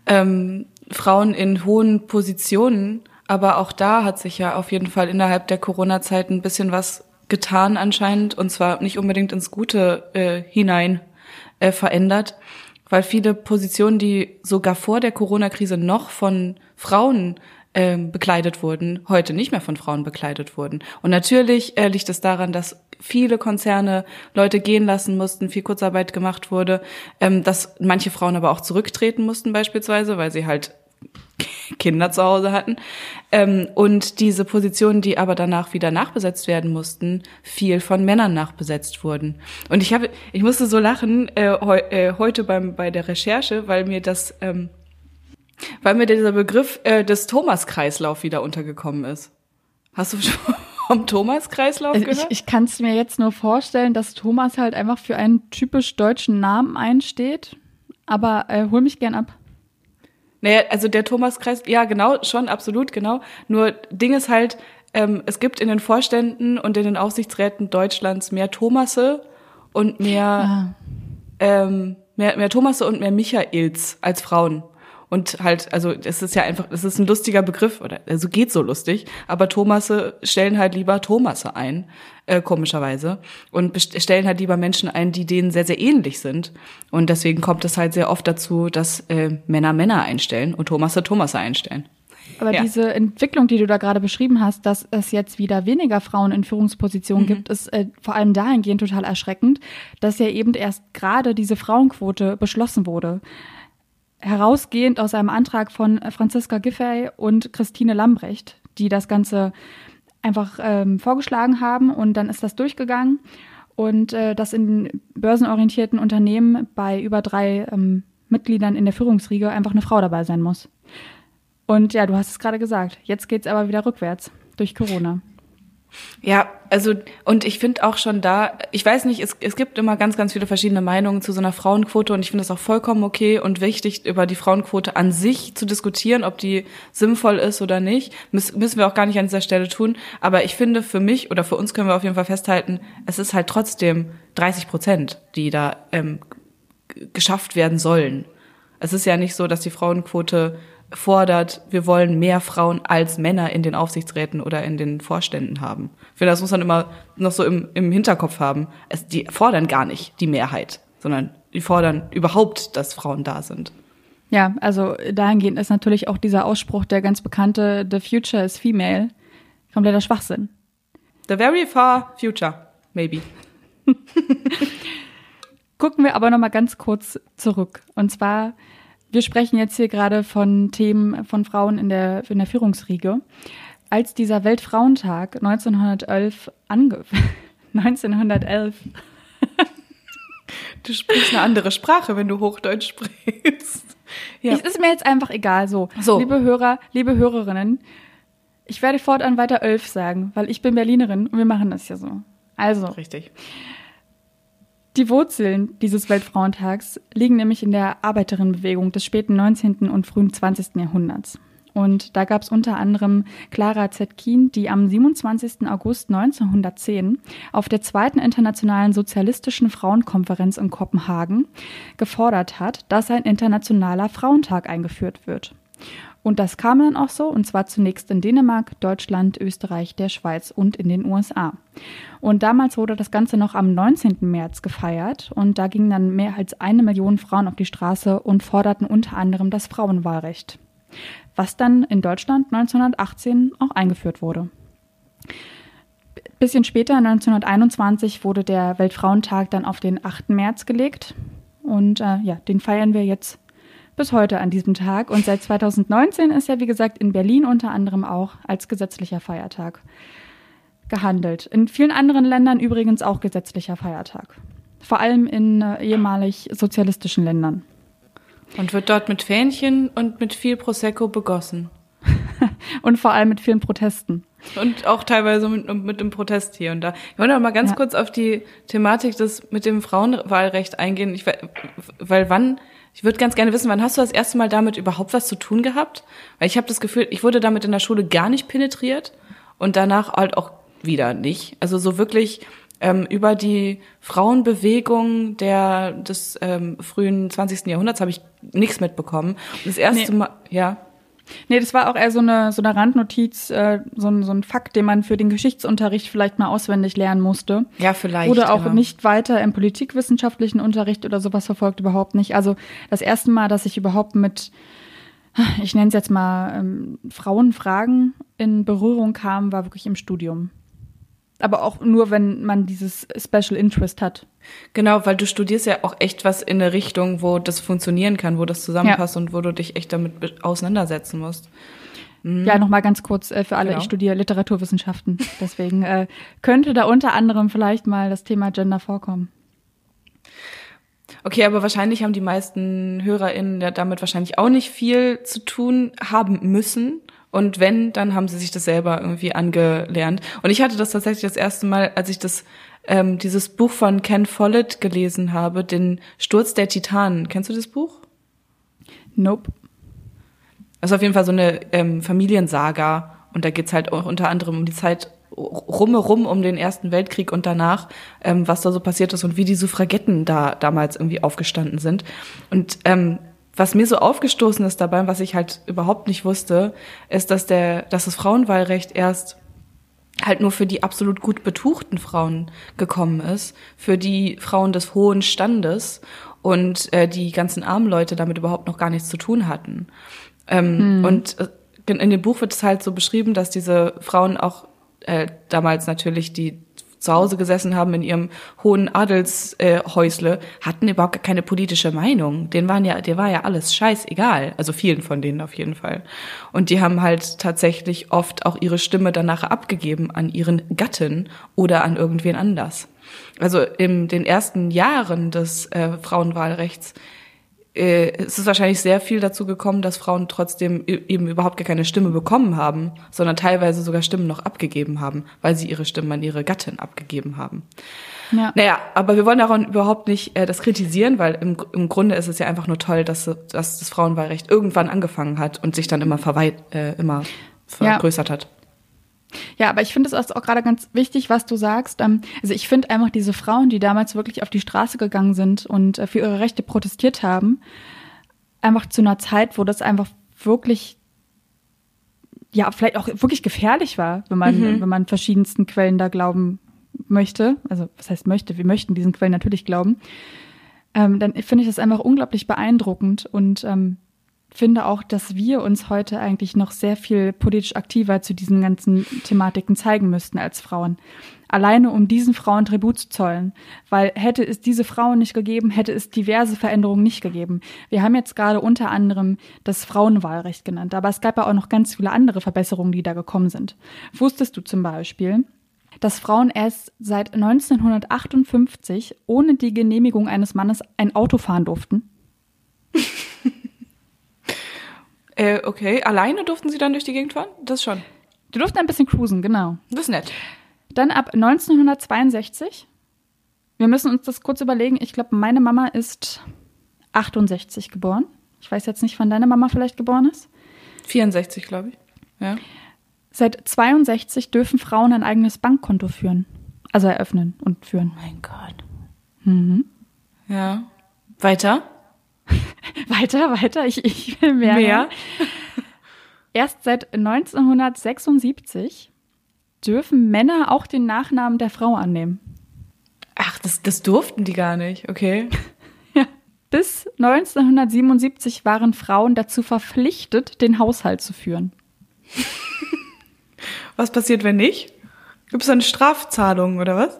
ähm, Frauen in hohen Positionen. Aber auch da hat sich ja auf jeden Fall innerhalb der Corona-Zeit ein bisschen was getan anscheinend und zwar nicht unbedingt ins Gute äh, hinein äh, verändert, weil viele Positionen, die sogar vor der Corona-Krise noch von Frauen äh, bekleidet wurden, heute nicht mehr von Frauen bekleidet wurden. Und natürlich äh, liegt es daran, dass viele Konzerne Leute gehen lassen mussten, viel Kurzarbeit gemacht wurde, ähm, dass manche Frauen aber auch zurücktreten mussten beispielsweise, weil sie halt Kinder zu Hause hatten. Ähm, und diese Positionen, die aber danach wieder nachbesetzt werden mussten, viel von Männern nachbesetzt wurden. Und ich habe, ich musste so lachen äh, heu, äh, heute beim bei der Recherche, weil mir das, ähm, weil mir dieser Begriff äh, des Thomas-Kreislauf wieder untergekommen ist. Hast du schon vom Thomas-Kreislauf also gehört? Ich, ich kann es mir jetzt nur vorstellen, dass Thomas halt einfach für einen typisch deutschen Namen einsteht. Aber äh, hol mich gern ab. Naja, also der Thomas-Kreis, ja genau, schon, absolut, genau. Nur Ding ist halt, ähm, es gibt in den Vorständen und in den Aufsichtsräten Deutschlands mehr Thomasse und mehr, ah. ähm, mehr, mehr Thomasse und mehr Michaels als Frauen. Und halt, also es ist ja einfach, es ist ein lustiger Begriff, oder also geht so lustig, aber Thomasse stellen halt lieber Thomasse ein, äh, komischerweise. Und stellen halt lieber Menschen ein, die denen sehr, sehr ähnlich sind. Und deswegen kommt es halt sehr oft dazu, dass äh, Männer Männer einstellen und Thomasse Thomasse einstellen. Aber ja. diese Entwicklung, die du da gerade beschrieben hast, dass es jetzt wieder weniger Frauen in Führungspositionen mhm. gibt, ist äh, vor allem dahingehend total erschreckend, dass ja eben erst gerade diese Frauenquote beschlossen wurde herausgehend aus einem Antrag von Franziska Giffey und Christine Lambrecht, die das Ganze einfach ähm, vorgeschlagen haben und dann ist das durchgegangen und äh, dass in börsenorientierten Unternehmen bei über drei ähm, Mitgliedern in der Führungsriege einfach eine Frau dabei sein muss. Und ja, du hast es gerade gesagt, jetzt geht's aber wieder rückwärts durch Corona. Ja, also und ich finde auch schon da, ich weiß nicht, es, es gibt immer ganz, ganz viele verschiedene Meinungen zu so einer Frauenquote und ich finde es auch vollkommen okay und wichtig, über die Frauenquote an sich zu diskutieren, ob die sinnvoll ist oder nicht. Müß, müssen wir auch gar nicht an dieser Stelle tun. Aber ich finde für mich oder für uns können wir auf jeden Fall festhalten, es ist halt trotzdem 30 Prozent, die da ähm, geschafft werden sollen. Es ist ja nicht so, dass die Frauenquote fordert, wir wollen mehr Frauen als Männer in den Aufsichtsräten oder in den Vorständen haben. Ich finde, das muss man immer noch so im, im Hinterkopf haben. Es, die fordern gar nicht die Mehrheit, sondern die fordern überhaupt, dass Frauen da sind. Ja, also dahingehend ist natürlich auch dieser Ausspruch, der ganz bekannte, The future is female, kompletter Schwachsinn. The very far future, maybe. Gucken wir aber noch mal ganz kurz zurück. Und zwar wir sprechen jetzt hier gerade von Themen von Frauen in der, in der Führungsriege. Als dieser Weltfrauentag 1911 ange 1911 Du sprichst eine andere Sprache, wenn du Hochdeutsch sprichst. Ja. Es ist mir jetzt einfach egal. So, so, liebe Hörer, liebe Hörerinnen, ich werde fortan weiter Elf sagen, weil ich bin Berlinerin und wir machen das ja so. Also. Richtig. Die Wurzeln dieses Weltfrauentags liegen nämlich in der Arbeiterinnenbewegung des späten 19. und frühen 20. Jahrhunderts. Und da gab es unter anderem Clara Zetkin, die am 27. August 1910 auf der zweiten internationalen sozialistischen Frauenkonferenz in Kopenhagen gefordert hat, dass ein internationaler Frauentag eingeführt wird. Und das kam dann auch so, und zwar zunächst in Dänemark, Deutschland, Österreich, der Schweiz und in den USA. Und damals wurde das Ganze noch am 19. März gefeiert und da gingen dann mehr als eine Million Frauen auf die Straße und forderten unter anderem das Frauenwahlrecht, was dann in Deutschland 1918 auch eingeführt wurde. Bisschen später, 1921, wurde der Weltfrauentag dann auf den 8. März gelegt. Und äh, ja, den feiern wir jetzt bis heute an diesem Tag. Und seit 2019 ist er, wie gesagt, in Berlin unter anderem auch als gesetzlicher Feiertag gehandelt. In vielen anderen Ländern übrigens auch gesetzlicher Feiertag. Vor allem in äh, ehemalig sozialistischen Ländern. Und wird dort mit Fähnchen und mit viel Prosecco begossen. und vor allem mit vielen Protesten. Und auch teilweise mit, mit dem Protest hier und da. Ich wollte noch mal ganz ja. kurz auf die Thematik des mit dem Frauenwahlrecht eingehen. Ich, weil wann ich würde ganz gerne wissen, wann hast du das erste Mal damit überhaupt was zu tun gehabt? Weil ich habe das Gefühl, ich wurde damit in der Schule gar nicht penetriert und danach halt auch wieder nicht. Also so wirklich ähm, über die Frauenbewegung der des ähm, frühen 20. Jahrhunderts habe ich nichts mitbekommen. Das erste nee. Mal, ja. Nee, das war auch eher so eine, so eine Randnotiz, äh, so, ein, so ein Fakt, den man für den Geschichtsunterricht vielleicht mal auswendig lernen musste. Ja, vielleicht. Oder auch ja. nicht weiter im politikwissenschaftlichen Unterricht oder sowas verfolgt, überhaupt nicht. Also das erste Mal, dass ich überhaupt mit, ich nenne es jetzt mal, ähm, Frauenfragen in Berührung kam, war wirklich im Studium aber auch nur, wenn man dieses Special Interest hat. Genau, weil du studierst ja auch echt was in eine Richtung, wo das funktionieren kann, wo das zusammenpasst ja. und wo du dich echt damit auseinandersetzen musst. Mhm. Ja, nochmal ganz kurz äh, für alle, genau. ich studiere Literaturwissenschaften. Deswegen äh, könnte da unter anderem vielleicht mal das Thema Gender vorkommen. Okay, aber wahrscheinlich haben die meisten HörerInnen ja damit wahrscheinlich auch nicht viel zu tun haben müssen. Und wenn, dann haben sie sich das selber irgendwie angelernt. Und ich hatte das tatsächlich das erste Mal, als ich das ähm, dieses Buch von Ken Follett gelesen habe, den Sturz der Titanen. Kennst du das Buch? Nope. Das ist auf jeden Fall so eine ähm, Familiensaga. Und da geht's halt auch unter anderem um die Zeit rumherum um den Ersten Weltkrieg und danach, ähm, was da so passiert ist und wie die Suffragetten da damals irgendwie aufgestanden sind. Und ähm, was mir so aufgestoßen ist dabei, was ich halt überhaupt nicht wusste, ist, dass der, dass das Frauenwahlrecht erst halt nur für die absolut gut betuchten Frauen gekommen ist, für die Frauen des hohen Standes und äh, die ganzen armen Leute damit überhaupt noch gar nichts zu tun hatten. Ähm, hm. Und äh, in dem Buch wird es halt so beschrieben, dass diese Frauen auch äh, damals natürlich die zu Hause gesessen haben in ihrem hohen Adelshäusle, hatten überhaupt keine politische Meinung. Den waren ja, der war ja alles scheißegal. Also vielen von denen auf jeden Fall. Und die haben halt tatsächlich oft auch ihre Stimme danach abgegeben an ihren Gatten oder an irgendwen anders. Also in den ersten Jahren des äh, Frauenwahlrechts äh, es ist wahrscheinlich sehr viel dazu gekommen, dass Frauen trotzdem eben überhaupt gar keine Stimme bekommen haben, sondern teilweise sogar Stimmen noch abgegeben haben, weil sie ihre Stimmen an ihre Gattin abgegeben haben. Ja. Naja, aber wir wollen daran überhaupt nicht äh, das kritisieren, weil im, im Grunde ist es ja einfach nur toll, dass, dass das Frauenwahlrecht irgendwann angefangen hat und sich dann immer verweit, äh, immer vergrößert ja. hat. Ja, aber ich finde es auch gerade ganz wichtig, was du sagst. Ähm, also ich finde einfach diese Frauen, die damals wirklich auf die Straße gegangen sind und äh, für ihre Rechte protestiert haben, einfach zu einer Zeit, wo das einfach wirklich ja, vielleicht auch wirklich gefährlich war, wenn man, mhm. wenn man verschiedensten Quellen da glauben möchte, also was heißt möchte, wir möchten diesen Quellen natürlich glauben, ähm, dann finde ich das einfach unglaublich beeindruckend und ähm, finde auch, dass wir uns heute eigentlich noch sehr viel politisch aktiver zu diesen ganzen Thematiken zeigen müssten als Frauen. Alleine um diesen Frauen Tribut zu zollen. Weil hätte es diese Frauen nicht gegeben, hätte es diverse Veränderungen nicht gegeben. Wir haben jetzt gerade unter anderem das Frauenwahlrecht genannt, aber es gab ja auch noch ganz viele andere Verbesserungen, die da gekommen sind. Wusstest du zum Beispiel, dass Frauen erst seit 1958 ohne die Genehmigung eines Mannes ein Auto fahren durften? äh, okay, alleine durften sie dann durch die Gegend fahren? Das schon. Die durften ein bisschen cruisen, genau. Das ist nett. Dann ab 1962. Wir müssen uns das kurz überlegen. Ich glaube, meine Mama ist 68 geboren. Ich weiß jetzt nicht, wann deine Mama vielleicht geboren ist. 64, glaube ich. Ja. Seit 62 dürfen Frauen ein eigenes Bankkonto führen. Also eröffnen und führen. Mein Gott. Mhm. Ja. Weiter? weiter, weiter. Ich, ich will mehr. Mehr? Erst seit 1976 dürfen Männer auch den Nachnamen der Frau annehmen. Ach, das, das durften die gar nicht, okay. ja. Bis 1977 waren Frauen dazu verpflichtet, den Haushalt zu führen. Was passiert, wenn nicht? Gibt es eine Strafzahlung oder was?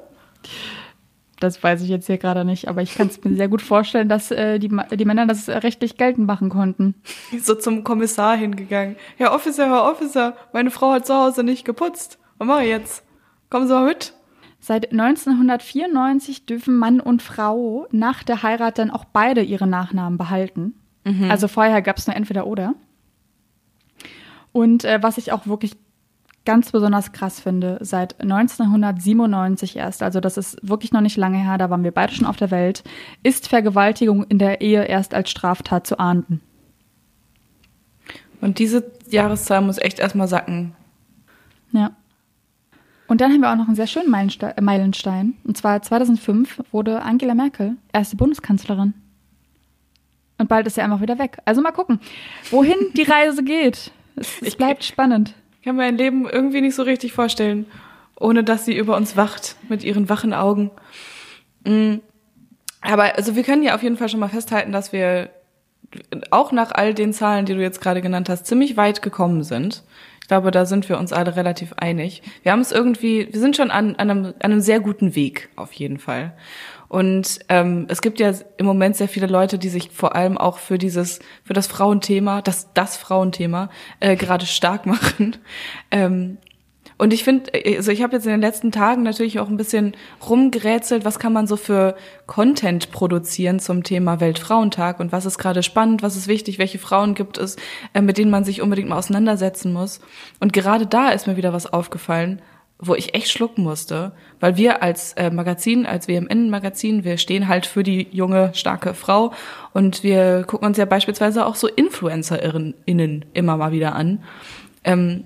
Das weiß ich jetzt hier gerade nicht, aber ich kann es mir sehr gut vorstellen, dass äh, die, die Männer das rechtlich geltend machen konnten. So zum Kommissar hingegangen. Herr Officer, Herr Officer, meine Frau hat zu Hause nicht geputzt. Was mache ich jetzt? Kommen Sie mal mit. Seit 1994 dürfen Mann und Frau nach der Heirat dann auch beide ihre Nachnamen behalten. Mhm. Also vorher gab es nur entweder oder. Und äh, was ich auch wirklich ganz besonders krass finde, seit 1997 erst, also das ist wirklich noch nicht lange her, da waren wir beide schon auf der Welt, ist Vergewaltigung in der Ehe erst als Straftat zu ahnden. Und diese Jahreszahl muss echt erstmal sacken. Ja. Und dann haben wir auch noch einen sehr schönen Meilenstein. Und zwar 2005 wurde Angela Merkel erste Bundeskanzlerin. Und bald ist sie einfach wieder weg. Also mal gucken, wohin die Reise geht. Es, es bleibt spannend. Ich kann mir ein Leben irgendwie nicht so richtig vorstellen, ohne dass sie über uns wacht mit ihren wachen Augen. Mm. Aber also wir können ja auf jeden Fall schon mal festhalten, dass wir auch nach all den Zahlen, die du jetzt gerade genannt hast, ziemlich weit gekommen sind. Ich glaube, da sind wir uns alle relativ einig. Wir haben es irgendwie, wir sind schon an, an, einem, an einem sehr guten Weg, auf jeden Fall. Und ähm, es gibt ja im Moment sehr viele Leute, die sich vor allem auch für dieses, für das Frauenthema, das, das Frauenthema, äh, gerade stark machen. Ähm, und ich finde, also ich habe jetzt in den letzten Tagen natürlich auch ein bisschen rumgerätselt, was kann man so für Content produzieren zum Thema Weltfrauentag und was ist gerade spannend, was ist wichtig, welche Frauen gibt es, äh, mit denen man sich unbedingt mal auseinandersetzen muss. Und gerade da ist mir wieder was aufgefallen, wo ich echt schlucken musste, weil wir als äh, Magazin, als WMN-Magazin, wir stehen halt für die junge, starke Frau und wir gucken uns ja beispielsweise auch so InfluencerInnen immer mal wieder an. Ähm,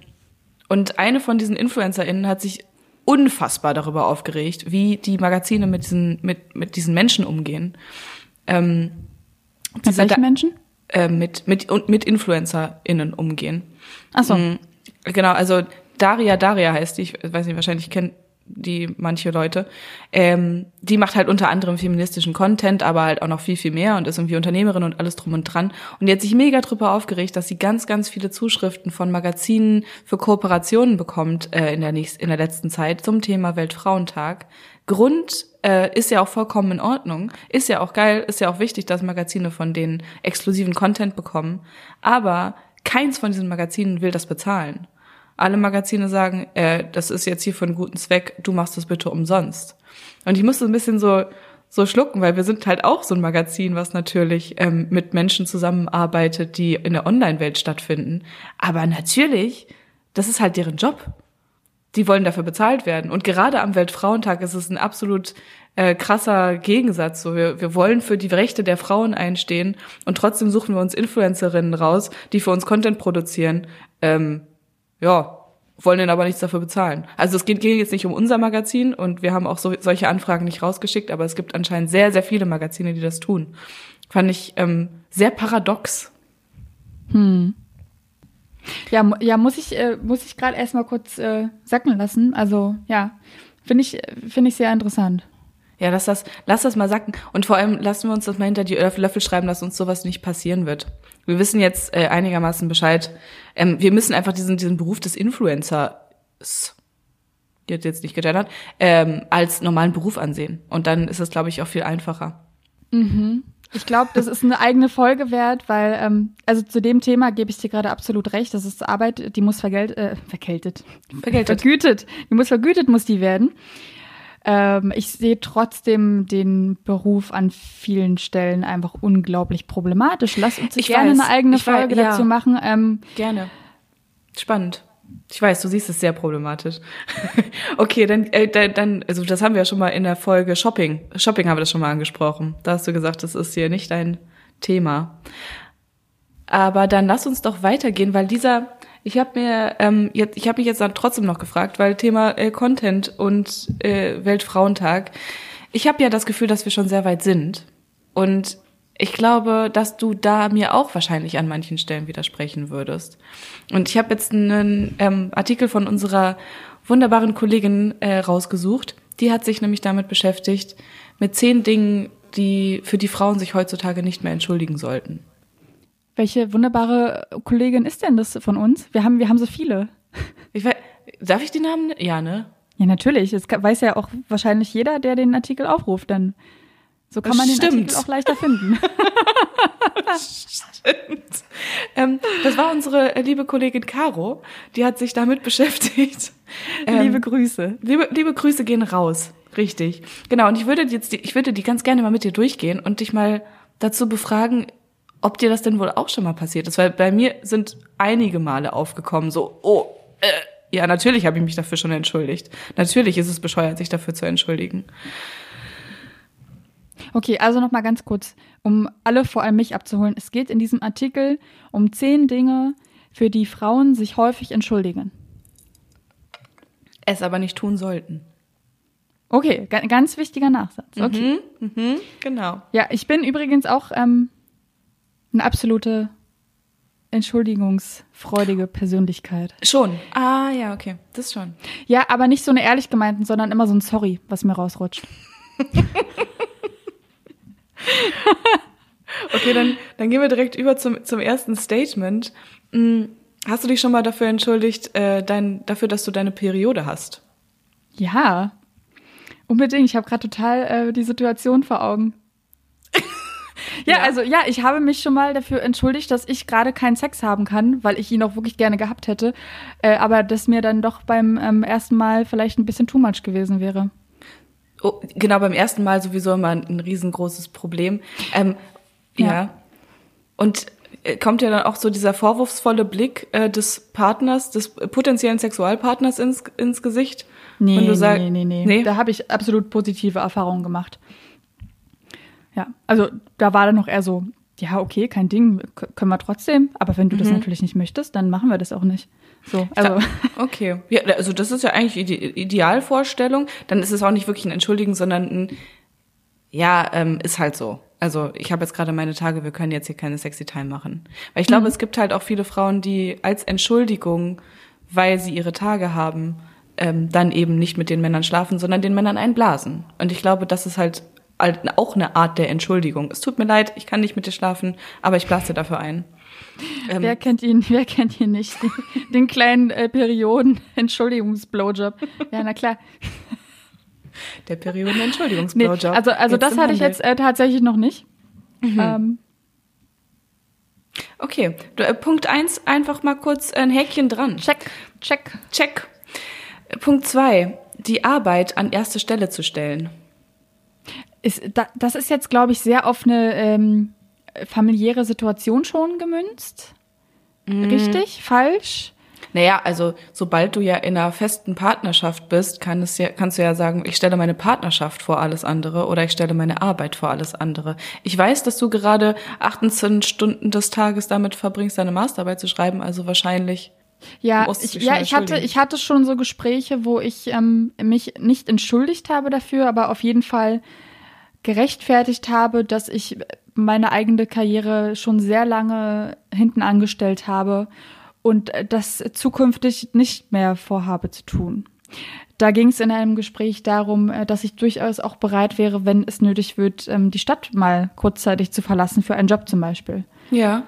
und eine von diesen InfluencerInnen hat sich unfassbar darüber aufgeregt, wie die Magazine mit diesen, mit, mit diesen Menschen umgehen. Ähm, mit welchen Menschen? Äh, mit, mit, und mit InfluencerInnen umgehen. Ach so. Mhm, genau, also Daria Daria heißt die, ich weiß nicht, wahrscheinlich kennen die manche Leute. Ähm, die macht halt unter anderem feministischen Content, aber halt auch noch viel, viel mehr und ist irgendwie Unternehmerin und alles drum und dran. Und die hat sich mega drüber aufgeregt, dass sie ganz, ganz viele Zuschriften von Magazinen für Kooperationen bekommt äh, in, der nächsten, in der letzten Zeit zum Thema Weltfrauentag. Grund äh, ist ja auch vollkommen in Ordnung, ist ja auch geil, ist ja auch wichtig, dass Magazine von denen exklusiven Content bekommen. Aber keins von diesen Magazinen will das bezahlen alle Magazine sagen, äh, das ist jetzt hier für einen guten Zweck, du machst das bitte umsonst. Und ich musste ein bisschen so, so schlucken, weil wir sind halt auch so ein Magazin, was natürlich ähm, mit Menschen zusammenarbeitet, die in der Online-Welt stattfinden. Aber natürlich, das ist halt deren Job. Die wollen dafür bezahlt werden. Und gerade am Weltfrauentag ist es ein absolut äh, krasser Gegensatz. So, wir, wir wollen für die Rechte der Frauen einstehen und trotzdem suchen wir uns Influencerinnen raus, die für uns Content produzieren. Ähm, ja, wollen denn aber nichts dafür bezahlen. Also es geht, geht jetzt nicht um unser Magazin und wir haben auch so, solche Anfragen nicht rausgeschickt, aber es gibt anscheinend sehr, sehr viele Magazine, die das tun. Fand ich ähm, sehr paradox. Hm. Ja, ja, muss ich, äh, ich gerade erstmal kurz äh, sacken lassen. Also ja, finde ich, finde ich sehr interessant. Ja, lass das, lass das mal sacken. Und vor allem lassen wir uns das mal hinter die Löffel schreiben, dass uns sowas nicht passieren wird. Wir wissen jetzt äh, einigermaßen Bescheid. Ähm, wir müssen einfach diesen, diesen Beruf des Influencers, die hat jetzt nicht gegendert, ähm, als normalen Beruf ansehen. Und dann ist es, glaube ich, auch viel einfacher. Mhm. Ich glaube, das ist eine eigene Folge wert, weil, ähm, also zu dem Thema gebe ich dir gerade absolut recht. Das ist Arbeit, die muss vergelt, äh, vergeltet, vergeltet, vergütet. Die muss vergütet, muss die werden. Ähm, ich sehe trotzdem den Beruf an vielen Stellen einfach unglaublich problematisch. Lass uns ich gerne weiß, eine eigene Folge weiß, dazu ja, machen. Ähm, gerne. Spannend. Ich weiß, du siehst es sehr problematisch. okay, dann, äh, dann, also das haben wir ja schon mal in der Folge Shopping. Shopping haben wir das schon mal angesprochen. Da hast du gesagt, das ist hier nicht dein Thema. Aber dann lass uns doch weitergehen, weil dieser, ich habe mir, ähm, jetzt, ich habe mich jetzt dann trotzdem noch gefragt, weil Thema äh, Content und äh, Weltfrauentag. Ich habe ja das Gefühl, dass wir schon sehr weit sind und ich glaube, dass du da mir auch wahrscheinlich an manchen Stellen widersprechen würdest. Und ich habe jetzt einen ähm, Artikel von unserer wunderbaren Kollegin äh, rausgesucht. Die hat sich nämlich damit beschäftigt, mit zehn Dingen, die für die Frauen sich heutzutage nicht mehr entschuldigen sollten. Welche wunderbare Kollegin ist denn das von uns? Wir haben, wir haben so viele. Ich weiß, darf ich die Namen? Ja, ne? Ja, natürlich. Das weiß ja auch wahrscheinlich jeder, der den Artikel aufruft, dann. So kann man den Stimmt. Artikel auch leichter finden. Stimmt. Ähm, das war unsere liebe Kollegin Caro, die hat sich damit beschäftigt. Ähm, liebe Grüße. Liebe, liebe Grüße gehen raus. Richtig. Genau. Und ich würde jetzt, die, ich würde die ganz gerne mal mit dir durchgehen und dich mal dazu befragen, ob dir das denn wohl auch schon mal passiert ist, weil bei mir sind einige Male aufgekommen, so, oh, äh, ja, natürlich habe ich mich dafür schon entschuldigt. Natürlich ist es bescheuert, sich dafür zu entschuldigen. Okay, also noch mal ganz kurz, um alle, vor allem mich abzuholen. Es geht in diesem Artikel um zehn Dinge, für die Frauen sich häufig entschuldigen. Es aber nicht tun sollten. Okay, ganz wichtiger Nachsatz. Okay. Mhm, mhm, genau. Ja, ich bin übrigens auch ähm, eine absolute entschuldigungsfreudige Persönlichkeit. Schon. Ah, ja, okay. Das schon. Ja, aber nicht so eine ehrlich gemeinten, sondern immer so ein Sorry, was mir rausrutscht. okay, dann, dann gehen wir direkt über zum, zum ersten Statement. Hm, hast du dich schon mal dafür entschuldigt, äh, dein, dafür, dass du deine Periode hast? Ja, unbedingt. Ich habe gerade total äh, die Situation vor Augen. Ja, ja, also ja, ich habe mich schon mal dafür entschuldigt, dass ich gerade keinen Sex haben kann, weil ich ihn auch wirklich gerne gehabt hätte. Äh, aber das mir dann doch beim ähm, ersten Mal vielleicht ein bisschen too much gewesen wäre. Oh, genau, beim ersten Mal sowieso immer ein, ein riesengroßes Problem. Ähm, ja. ja. Und äh, kommt ja dann auch so dieser vorwurfsvolle Blick äh, des Partners, des potenziellen Sexualpartners ins, ins Gesicht. Nee, nee, nee, nee, nee, nee. Da habe ich absolut positive Erfahrungen gemacht. Ja, also da war dann noch eher so, ja, okay, kein Ding, können wir trotzdem. Aber wenn du mhm. das natürlich nicht möchtest, dann machen wir das auch nicht. So, also. Okay. Ja, also das ist ja eigentlich die Idealvorstellung. Dann ist es auch nicht wirklich ein Entschuldigen, sondern ein, ja, ähm, ist halt so. Also ich habe jetzt gerade meine Tage, wir können jetzt hier keine sexy Time machen. Weil ich glaube, mhm. es gibt halt auch viele Frauen, die als Entschuldigung, weil sie ihre Tage haben, ähm, dann eben nicht mit den Männern schlafen, sondern den Männern einblasen. Und ich glaube, das ist halt auch eine Art der Entschuldigung. Es tut mir leid, ich kann nicht mit dir schlafen, aber ich blase dafür ein. Ähm, wer kennt ihn, wer kennt ihn nicht? Den, den kleinen äh, Perioden-Entschuldigungs-Blowjob. Ja, na klar. Der Perioden-Entschuldigungs-Blowjob. Nee, also also das hatte ich jetzt äh, tatsächlich noch nicht. Mhm. Ähm. Okay, du, äh, Punkt eins einfach mal kurz ein Häkchen dran. Check, check. Check. Punkt zwei die Arbeit an erste Stelle zu stellen. Ist, da, das ist jetzt, glaube ich, sehr auf eine ähm, familiäre Situation schon gemünzt. Mhm. Richtig? Falsch? Naja, also sobald du ja in einer festen Partnerschaft bist, kann es ja, kannst du ja sagen, ich stelle meine Partnerschaft vor alles andere oder ich stelle meine Arbeit vor alles andere. Ich weiß, dass du gerade 18 Stunden des Tages damit verbringst, deine Masterarbeit zu schreiben, also wahrscheinlich. Ja, ich, ja, ich hatte, ich hatte schon so Gespräche, wo ich ähm, mich nicht entschuldigt habe dafür, aber auf jeden Fall gerechtfertigt habe, dass ich meine eigene Karriere schon sehr lange hinten angestellt habe und das zukünftig nicht mehr vorhabe zu tun. Da ging es in einem Gespräch darum, äh, dass ich durchaus auch bereit wäre, wenn es nötig wird, ähm, die Stadt mal kurzzeitig zu verlassen für einen Job zum Beispiel. Ja.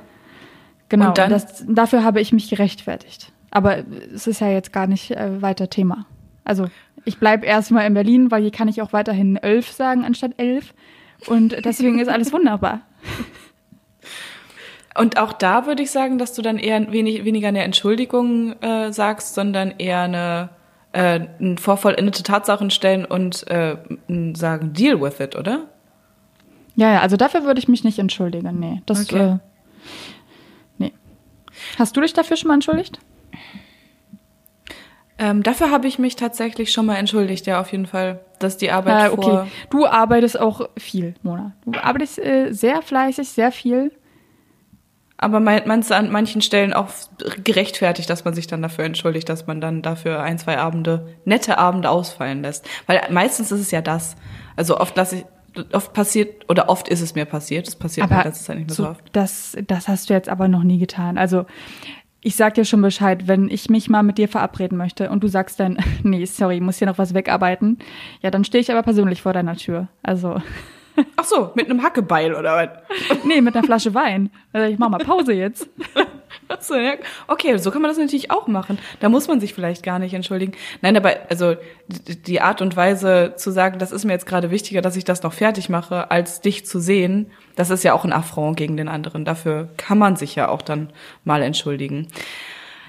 Genau. Und dann? Das, dafür habe ich mich gerechtfertigt. Aber es ist ja jetzt gar nicht äh, weiter Thema. Also ich bleibe erstmal in Berlin, weil hier kann ich auch weiterhin elf sagen anstatt elf. Und deswegen ist alles wunderbar. Und auch da würde ich sagen, dass du dann eher wenig, weniger eine Entschuldigung äh, sagst, sondern eher eine äh, ein vorvollendete Tatsachen stellen und äh, sagen, deal with it, oder? Ja, ja, also dafür würde ich mich nicht entschuldigen, nee. Das, okay. äh, nee. Hast du dich dafür schon mal entschuldigt? Ähm, dafür habe ich mich tatsächlich schon mal entschuldigt, ja, auf jeden Fall, dass die Arbeit äh, okay. vor... Du arbeitest auch viel, Mona. Du arbeitest äh, sehr fleißig, sehr viel aber meinst du an manchen Stellen auch gerechtfertigt, dass man sich dann dafür entschuldigt, dass man dann dafür ein, zwei Abende, nette Abende ausfallen lässt? Weil meistens ist es ja das. Also oft lasse ich, oft passiert, oder oft ist es mir passiert, das passiert aber mir letztes Zeit nicht mehr so, so oft. Das, das hast du jetzt aber noch nie getan. Also, ich sag dir schon Bescheid, wenn ich mich mal mit dir verabreden möchte und du sagst dann, nee, sorry, ich muss hier noch was wegarbeiten, ja, dann stehe ich aber persönlich vor deiner Tür. Also. Ach so, mit einem Hackebeil oder was? Nee, mit einer Flasche Wein. Also ich mach mal Pause jetzt. Okay, so kann man das natürlich auch machen. Da muss man sich vielleicht gar nicht entschuldigen. Nein, aber also die Art und Weise zu sagen, das ist mir jetzt gerade wichtiger, dass ich das noch fertig mache, als dich zu sehen, das ist ja auch ein Affront gegen den anderen. Dafür kann man sich ja auch dann mal entschuldigen.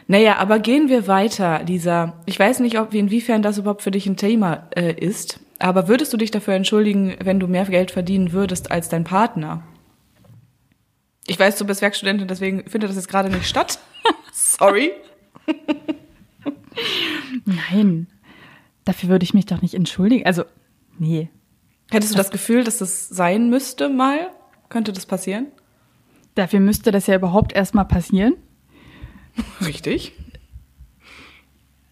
Naja, aber gehen wir weiter, Lisa. Ich weiß nicht, ob inwiefern das überhaupt für dich ein Thema äh, ist. Aber würdest du dich dafür entschuldigen, wenn du mehr Geld verdienen würdest als dein Partner? Ich weiß, du bist Werkstudentin, deswegen findet das jetzt gerade nicht statt. Sorry. Nein, dafür würde ich mich doch nicht entschuldigen. Also, nee. Hättest du das, Gefühl, dass das sein müsste mal? Könnte das passieren? Dafür müsste das ja überhaupt erstmal passieren. Richtig.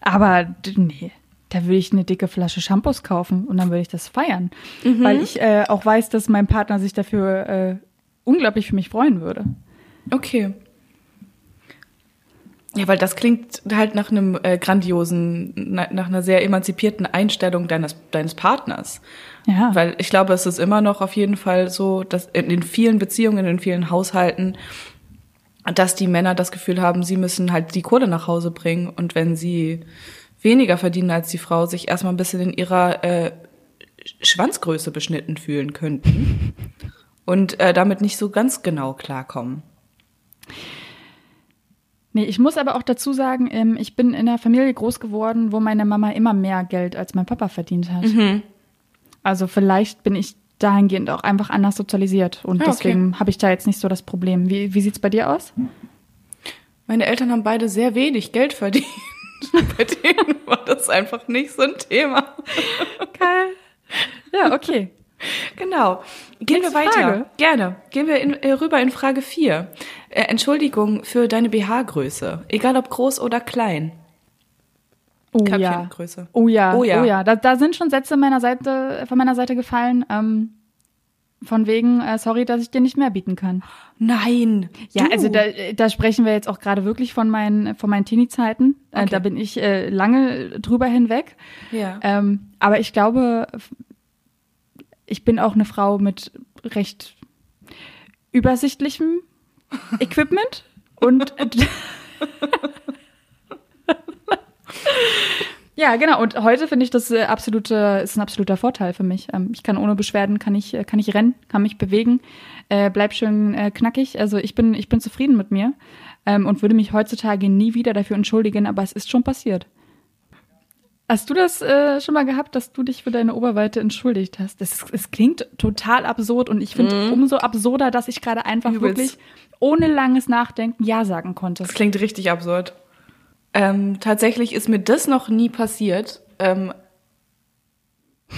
Aber nee, da würde ich eine dicke Flasche Shampoos kaufen und dann würde ich das feiern. Mhm. Weil ich äh, auch weiß, dass mein Partner sich dafür äh, unglaublich für mich freuen würde. Okay. Ja, weil das klingt halt nach einem äh, grandiosen, na, nach einer sehr emanzipierten Einstellung deines, deines Partners. Ja. Weil ich glaube, es ist immer noch auf jeden Fall so, dass in den vielen Beziehungen, in vielen Haushalten, dass die Männer das Gefühl haben, sie müssen halt die Kohle nach Hause bringen und wenn sie weniger verdienen als die Frau, sich erstmal ein bisschen in ihrer äh, Schwanzgröße beschnitten fühlen könnten und äh, damit nicht so ganz genau klarkommen. Nee, ich muss aber auch dazu sagen, ähm, ich bin in einer Familie groß geworden, wo meine Mama immer mehr Geld als mein Papa verdient hat. Mhm. Also vielleicht bin ich dahingehend auch einfach anders sozialisiert und deswegen okay. habe ich da jetzt nicht so das Problem. Wie, wie es bei dir aus? Meine Eltern haben beide sehr wenig Geld verdient. Bei denen war das einfach nicht so ein Thema. Geil. Ja, okay. Genau. Gehen Nächste wir weiter. Frage. Gerne. Gehen wir in, äh, rüber in Frage 4. Äh, Entschuldigung für deine BH-Größe. Egal ob groß oder klein. Oh ja. oh ja. Oh ja. Oh ja. Da, da sind schon Sätze meiner Seite, von meiner Seite gefallen. Ähm, von wegen, äh, sorry, dass ich dir nicht mehr bieten kann. Nein. Ja, du. also da, da sprechen wir jetzt auch gerade wirklich von meinen, von meinen Teenie-Zeiten. Äh, okay. da bin ich äh, lange drüber hinweg. Ja. Ähm, aber ich glaube, ich bin auch eine Frau mit recht übersichtlichem Equipment und Ja, genau. Und heute finde ich das äh, absolute, ist ein absoluter Vorteil für mich. Ähm, ich kann ohne Beschwerden, kann ich, äh, kann ich rennen, kann mich bewegen, äh, bleib schön äh, knackig. Also ich bin, ich bin zufrieden mit mir ähm, und würde mich heutzutage nie wieder dafür entschuldigen, aber es ist schon passiert. Hast du das äh, schon mal gehabt, dass du dich für deine Oberweite entschuldigt hast? Das, es klingt total absurd und ich finde Mhm. umso absurder, dass ich gerade einfach Übelst. wirklich ohne langes Nachdenken Ja sagen konnte. Das klingt richtig absurd. Ähm, tatsächlich ist mir das noch nie passiert. Ähm,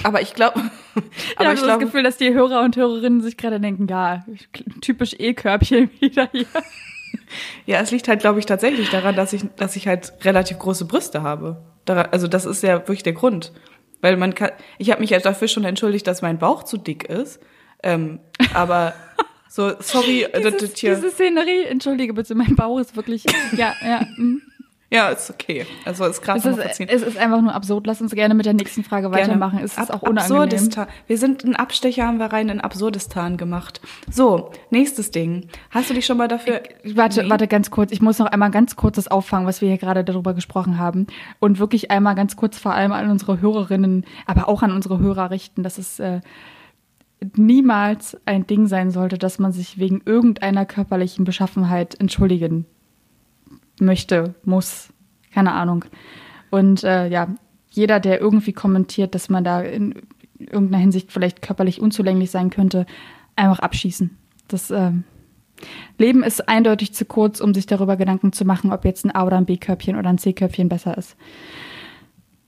aber ich glaube, Ich habe so das Gefühl, dass die Hörer und Hörerinnen sich gerade denken, ja, typisch E-Körbchen wieder hier. ja, es liegt halt, glaube ich, tatsächlich daran, dass ich, dass ich halt relativ große Brüste habe. Also das ist ja wirklich der Grund, weil man kann. Ich habe mich ja dafür schon entschuldigt, dass mein Bauch zu dick ist. Ähm, aber so, sorry, äh, das, das Dieses, hier, diese Szenerie, entschuldige bitte, mein Bauch ist wirklich, ja, ja. mm. Ja, ist okay. Also ist gerade Es es ist einfach nur absurd. Lass uns gerne mit der nächsten Frage weitermachen. Es ist Ab- auch unangenehm. Absurdistan. Wir sind ein Abstecher, haben wir rein in Absurdistan gemacht. So, nächstes Ding. Hast du dich schon mal dafür. Warte, Nee. warte ganz kurz. Ich muss noch einmal ganz kurz das auffangen, was wir hier gerade darüber gesprochen haben. Und wirklich einmal ganz kurz vor allem an unsere Hörerinnen, aber auch an unsere Hörer richten, dass es äh, niemals ein Ding sein sollte, dass man sich wegen irgendeiner körperlichen Beschaffenheit entschuldigen möchte, muss. Keine Ahnung. Und äh, ja, jeder, der irgendwie kommentiert, dass man da in irgendeiner Hinsicht vielleicht körperlich unzulänglich sein könnte, einfach abschießen. Das ähm, Leben ist eindeutig zu kurz, um sich darüber Gedanken zu machen, ob jetzt ein A- oder ein B-Körbchen oder ein C-Körbchen besser ist.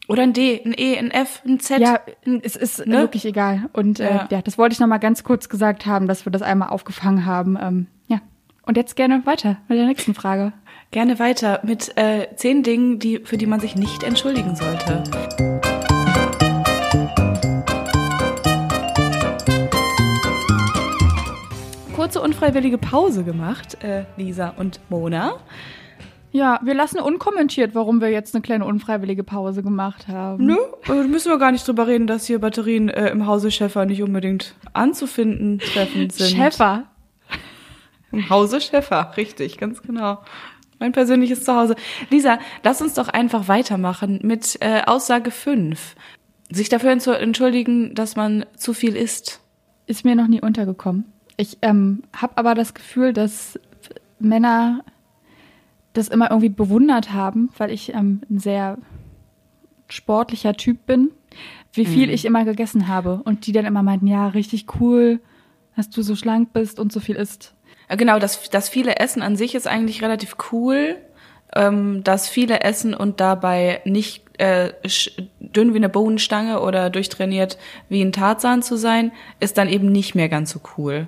Oder ein D, ein E, ein F, ein Z. Ja, ein, es ist ne? wirklich egal. Und äh, Ja. ja. das wollte ich noch mal ganz kurz gesagt haben, dass wir das einmal aufgefangen haben. Ähm, ja. Und jetzt gerne weiter mit der nächsten Frage. Gerne weiter mit äh, zehn Dingen, die, für die man sich nicht entschuldigen sollte. Kurze unfreiwillige Pause gemacht, äh, Lisa und Mona. Ja, wir lassen unkommentiert, warum wir jetzt eine kleine unfreiwillige Pause gemacht haben. Nö, äh, müssen wir gar nicht drüber reden, dass hier Batterien äh, im Hause Schäffer nicht unbedingt anzufinden treffend sind. Schäfer. Im Hause Schäffer, richtig, ganz genau. Mein persönliches Zuhause. Lisa, lass uns doch einfach weitermachen mit äh, Aussage 5. Sich dafür zu entschuldigen, dass man zu viel isst. Ist mir noch nie untergekommen. Ich ähm, habe aber das Gefühl, dass Männer das immer irgendwie bewundert haben, weil ich ähm, ein sehr sportlicher Typ bin, wie viel ich immer gegessen habe. Und die dann immer meinten, ja, richtig cool, dass du so schlank bist und so viel isst. Äh, Genau, das, das viele Essen an sich ist eigentlich relativ cool. Ähm, das viele Essen und dabei nicht äh, dünn wie eine Bohnenstange oder durchtrainiert wie ein Tarzan zu sein, ist dann eben nicht mehr ganz so cool.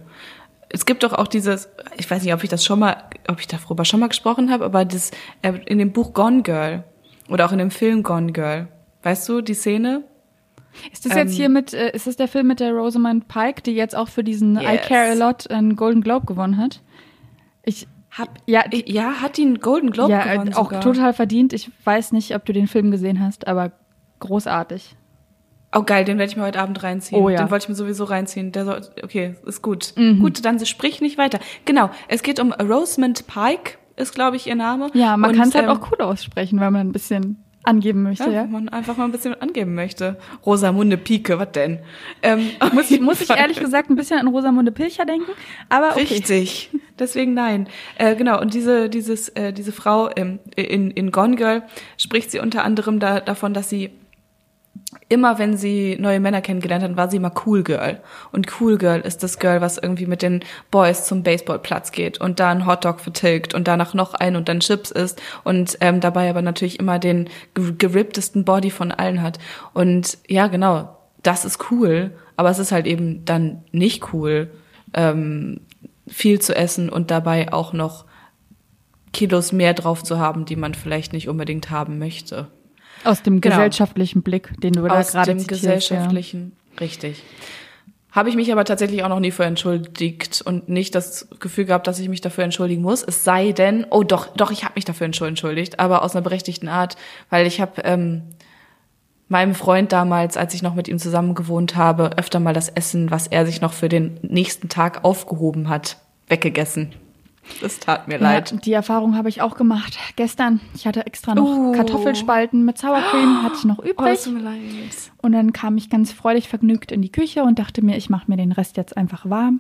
Es gibt doch auch dieses, ich weiß nicht, ob ich das schon mal, ob ich darüber schon mal gesprochen habe, aber das äh, in dem Buch Gone Girl oder auch in dem Film Gone Girl, weißt du die Szene? Ist das Ähm, jetzt hier mit, äh, ist das der Film mit der Rosamund Pike, die jetzt auch für diesen I Yes. Care a Lot einen Golden Globe gewonnen hat? Ich, Hab, ja, ja, hat die einen Golden Globe ja, gewonnen auch sogar. total verdient. Ich weiß nicht, ob du den Film gesehen hast, aber großartig. Oh geil, den werde ich mir heute Abend reinziehen. Oh ja. Den wollte ich mir sowieso reinziehen. Der soll, okay, ist gut. Mhm. Gut, dann sprich nicht weiter. Genau, es geht um Rosamund Pike, ist glaube ich ihr Name. Ja, man kann es halt ähm, auch cool aussprechen, wenn man ein bisschen angeben möchte, Ja, ja. wenn man einfach mal ein bisschen angeben möchte. Rosamunde Pike, was denn? Ähm, Muss, muss ich ehrlich gesagt ein bisschen an Rosamunde Pilcher denken, aber okay. Richtig. Deswegen nein. Äh, genau. Und diese dieses äh, diese Frau ähm, in in Gone Girl spricht sie unter anderem da, davon, dass sie immer, wenn sie neue Männer kennengelernt hat, war sie immer Cool Girl. Und Cool Girl ist das Girl, was irgendwie mit den Boys zum Baseballplatz geht und da einen Hotdog vertilgt und danach noch einen und dann Chips isst und ähm, dabei aber natürlich immer den ge- geripptesten Body von allen hat. Und ja, genau, das ist cool, aber es ist halt eben dann nicht cool, ähm, viel zu essen und dabei auch noch Kilos mehr drauf zu haben, die man vielleicht nicht unbedingt haben möchte. Aus dem Genau. gesellschaftlichen Blick, den du da Aus gerade dem zitierst, gesellschaftlichen, richtig. Habe ich mich aber tatsächlich auch noch nie für entschuldigt und nicht das Gefühl gehabt, dass ich mich dafür entschuldigen muss. Es sei denn, oh doch, doch, ich habe mich dafür entschuldigt, aber aus einer berechtigten Art, weil ich habe ähm, meinem Freund damals, als ich noch mit ihm zusammen gewohnt habe, öfter mal das Essen, was er sich noch für den nächsten Tag aufgehoben hat, weggegessen. Das tat mir Ja, leid. die Erfahrung habe ich auch gemacht. Gestern, ich hatte extra noch Oh. Kartoffelspalten mit Sour Cream, hatte ich noch Oh, übrig. es tut mir leid. Und dann kam ich ganz freudig vergnügt in die Küche und dachte mir, ich mache mir den Rest jetzt einfach warm.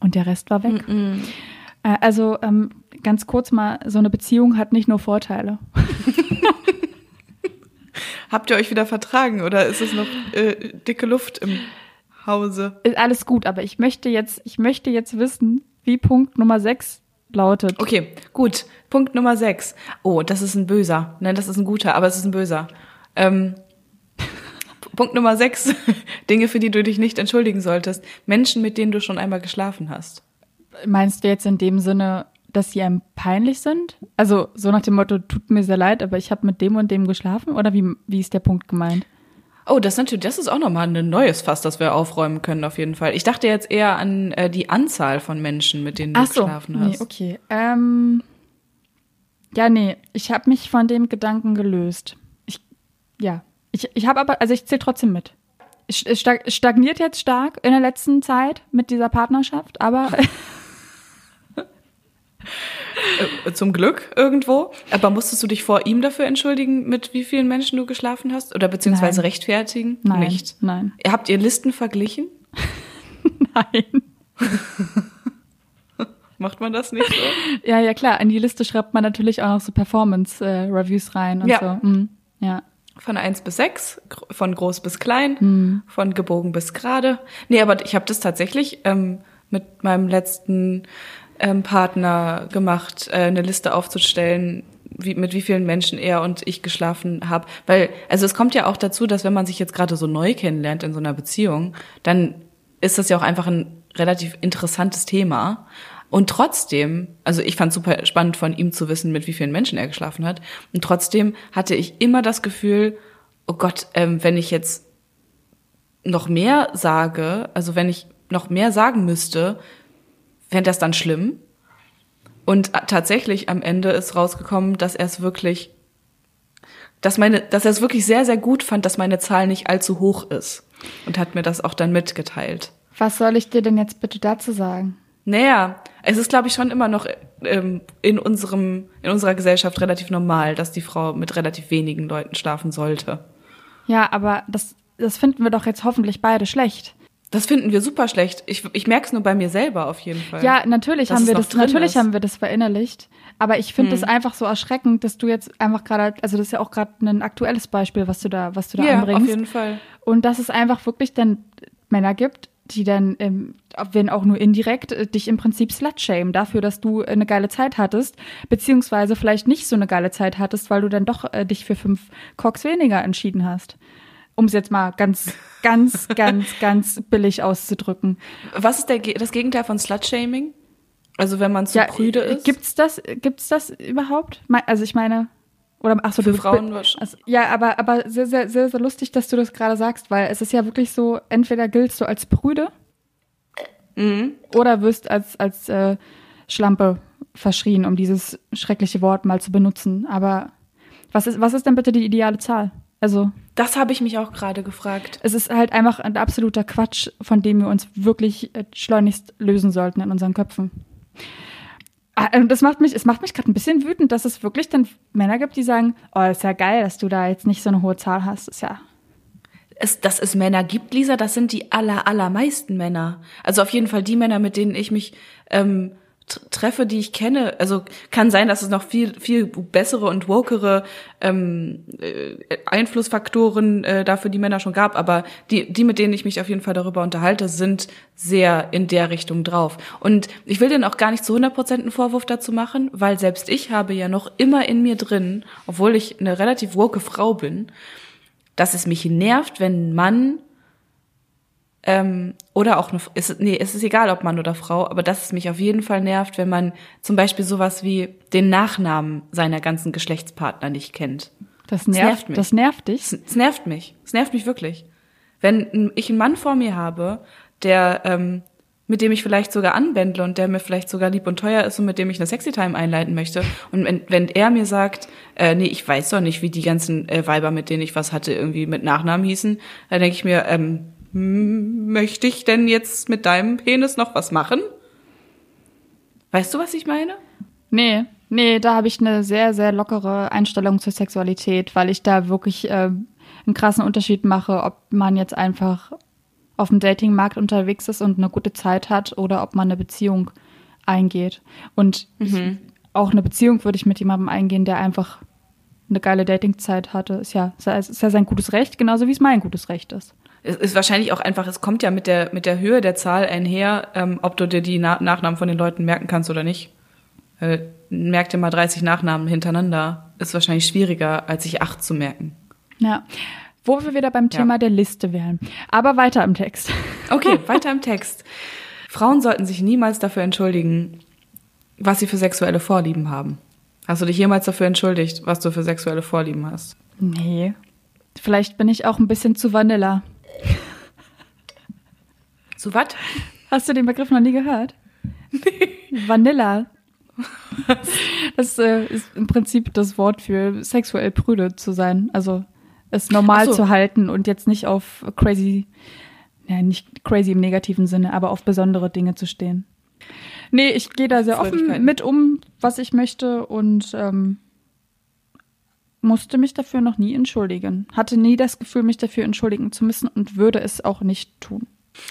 Und der Rest war weg. Äh, Also ähm, ganz kurz mal, so eine Beziehung hat nicht nur Vorteile. Habt ihr euch wieder vertragen oder ist es noch äh, dicke Luft im Hause? Ist alles gut, aber ich möchte jetzt, ich möchte jetzt wissen, wie Punkt Nummer 6 lautet. Okay, gut. Punkt Nummer 6. Oh, das ist ein böser. Nein, das ist ein guter, aber es ist ein böser. Ähm, Punkt Nummer 6. Dinge, für die du dich nicht entschuldigen solltest. Menschen, mit denen du schon einmal geschlafen hast. Meinst du jetzt in dem Sinne, dass sie einem peinlich sind? Also so nach dem Motto, tut mir sehr leid, aber ich habe mit dem und dem geschlafen? Oder wie, wie ist der Punkt gemeint? Oh, das natürlich, das ist auch nochmal ein neues Fass, das wir aufräumen können, auf jeden Fall. Ich dachte jetzt eher an äh, die Anzahl von Menschen, mit denen du Ach so, geschlafen hast. Nee, okay. Ähm, ja, nee, ich habe mich von dem Gedanken gelöst. Ich, ja, ich, ich habe aber, also ich zähle trotzdem mit. Es stagniert jetzt stark in der letzten Zeit mit dieser Partnerschaft, aber zum Glück irgendwo. Aber musstest du dich vor ihm dafür entschuldigen, mit wie vielen Menschen du geschlafen hast? Oder beziehungsweise Nein. rechtfertigen? Nein, Nicht. nein. Habt ihr Listen verglichen? nein. Macht man das nicht so? Ja, ja, klar. An die Liste schreibt man natürlich auch noch so Performance-Reviews rein und Ja. so. Mhm. Ja. Von eins bis sechs, gr- von groß bis klein, Hm. von gebogen bis gerade. Nee, aber ich habe das tatsächlich ähm, mit meinem letzten ähm, Partner gemacht, äh, eine Liste aufzustellen, wie, mit wie vielen Menschen er und ich geschlafen habe. Weil, also es kommt ja auch dazu, dass wenn man sich jetzt gerade so neu kennenlernt in so einer Beziehung, dann ist das ja auch einfach ein relativ interessantes Thema. Und trotzdem, also ich fand super spannend von ihm zu wissen, mit wie vielen Menschen er geschlafen hat. Und trotzdem hatte ich immer das Gefühl, oh Gott, ähm, wenn ich jetzt noch mehr sage, also wenn ich noch mehr sagen müsste, fände das dann schlimm. Und tatsächlich am Ende ist rausgekommen, dass er es wirklich, dass meine, dass er es wirklich sehr, sehr gut fand, dass meine Zahl nicht allzu hoch ist. Und hat mir das auch dann mitgeteilt. Was soll ich dir denn jetzt bitte dazu sagen? Naja, es ist, glaube ich, schon immer noch ähm, in unserem, in unserer Gesellschaft relativ normal, dass die Frau mit relativ wenigen Leuten schlafen sollte. Ja, aber das, das finden wir doch jetzt hoffentlich beide schlecht. Das finden wir super schlecht. Ich, ich merke es nur bei mir selber auf jeden Fall. Ja, natürlich haben wir das, natürlich ist. Hm. haben wir das verinnerlicht. Aber ich finde es einfach so erschreckend, dass du jetzt einfach gerade, also das ist ja auch gerade ein aktuelles Beispiel, was du da, was du da ja, anbringst. auf jeden Fall. Und dass es einfach wirklich dann Männer gibt, die dann, ähm, wenn auch nur indirekt, äh, dich im Prinzip slut-shamen dafür, dass du eine geile Zeit hattest, beziehungsweise vielleicht nicht so eine geile Zeit hattest, weil du dann doch äh, dich für fünf Cox weniger entschieden hast. Um es jetzt mal ganz, ganz, ganz, ganz billig auszudrücken. Was ist der, das Gegenteil von Slutshaming? Also wenn man zu prüde äh, ist? Gibt's das, gibt's das überhaupt? Also ich meine, oder ach so, Für Frauen wahrscheinlich. Also, ja, aber aber sehr, sehr, sehr, sehr lustig, dass du das gerade sagst, weil es ist ja wirklich so, entweder giltst du als Brüde Mhm. oder wirst als als äh, Schlampe verschrien, um dieses schreckliche Wort mal zu benutzen. Aber was ist was ist denn bitte die ideale Zahl? Also Das habe ich mich auch gerade gefragt. es ist halt einfach ein absoluter Quatsch, von dem wir uns wirklich äh, schleunigst lösen sollten in unseren Köpfen. Ah, Und das macht mich, es macht mich gerade ein bisschen wütend, dass es wirklich dann Männer gibt, die sagen, oh, ist ja geil, dass du da jetzt nicht so eine hohe Zahl hast. Ist ja. Es, dass es Männer gibt, Lisa, das sind die aller, allermeisten Männer. Also auf jeden Fall die Männer, mit denen ich mich ähm, treffe, die ich kenne. Also kann sein, dass es noch viel, viel bessere und wokere ähm, äh, Einflussfaktoren äh, dafür die Männer schon gab, aber die, die, mit denen ich mich auf jeden Fall darüber unterhalte, sind sehr in der Richtung drauf. Und ich will denen auch gar nicht zu 100% einen Vorwurf dazu machen, weil selbst ich habe ja noch immer in mir drin, obwohl ich eine relativ woke Frau bin, dass es mich nervt, wenn ein Mann ähm, oder auch eine, ist, nee, es ist egal, ob Mann oder Frau, aber dass es mich auf jeden Fall nervt, wenn man zum Beispiel sowas wie den Nachnamen seiner ganzen Geschlechtspartner nicht kennt. Das nervt nervt, mich. das nervt dich. Es, nervt mich. Es nervt mich wirklich. Wenn ich einen Mann vor mir habe, der ähm, mit dem ich vielleicht sogar anbändle und der mir vielleicht sogar lieb und teuer ist und mit dem ich eine Sexy-Time einleiten möchte. Und wenn, wenn er mir sagt, äh, nee, ich weiß doch nicht, wie die ganzen äh, Weiber, mit denen ich was hatte, irgendwie mit Nachnamen hießen, dann denke ich mir, ähm, hm, möchte ich denn jetzt mit deinem Penis noch was machen? Weißt du, was ich meine? Nee, nee, da habe ich eine sehr, sehr lockere Einstellung zur Sexualität, weil ich da wirklich äh, einen krassen Unterschied mache, ob man jetzt einfach auf dem Datingmarkt unterwegs ist und eine gute Zeit hat oder ob man eine Beziehung eingeht. Und ich, auch eine Beziehung würde ich mit jemandem eingehen, der einfach eine geile Datingzeit hatte. Ist ja, ist ja sein gutes Recht, genauso wie es mein gutes Recht ist. Es ist wahrscheinlich auch einfach, es kommt ja mit der, mit der Höhe der Zahl einher, ähm, ob du dir die Na Nachnamen von den Leuten merken kannst oder nicht. Äh, merk dir mal 30 Nachnamen hintereinander. Ist wahrscheinlich schwieriger, als sich acht zu merken. Ja. Wo wir wieder beim Thema ja. der Liste wären. Aber weiter im Text. Okay, weiter im Text. Frauen sollten sich niemals dafür entschuldigen, was sie für sexuelle Vorlieben haben. Hast du dich jemals dafür entschuldigt, was du für sexuelle Vorlieben hast? Nee. Vielleicht bin ich auch ein bisschen zu Vanilla. Zu was? Hast du den Begriff noch nie gehört? Vanilla. Das äh, ist im Prinzip das Wort für sexuell prüde zu sein. Also es normal so. zu halten und jetzt nicht auf crazy, ja, nicht crazy im negativen Sinne, aber auf besondere Dinge zu stehen. Nee, ich gehe da sehr offen mit um, was ich möchte und ähm, musste mich dafür noch nie entschuldigen. Hatte nie das Gefühl, mich dafür entschuldigen zu müssen und würde es auch nicht tun.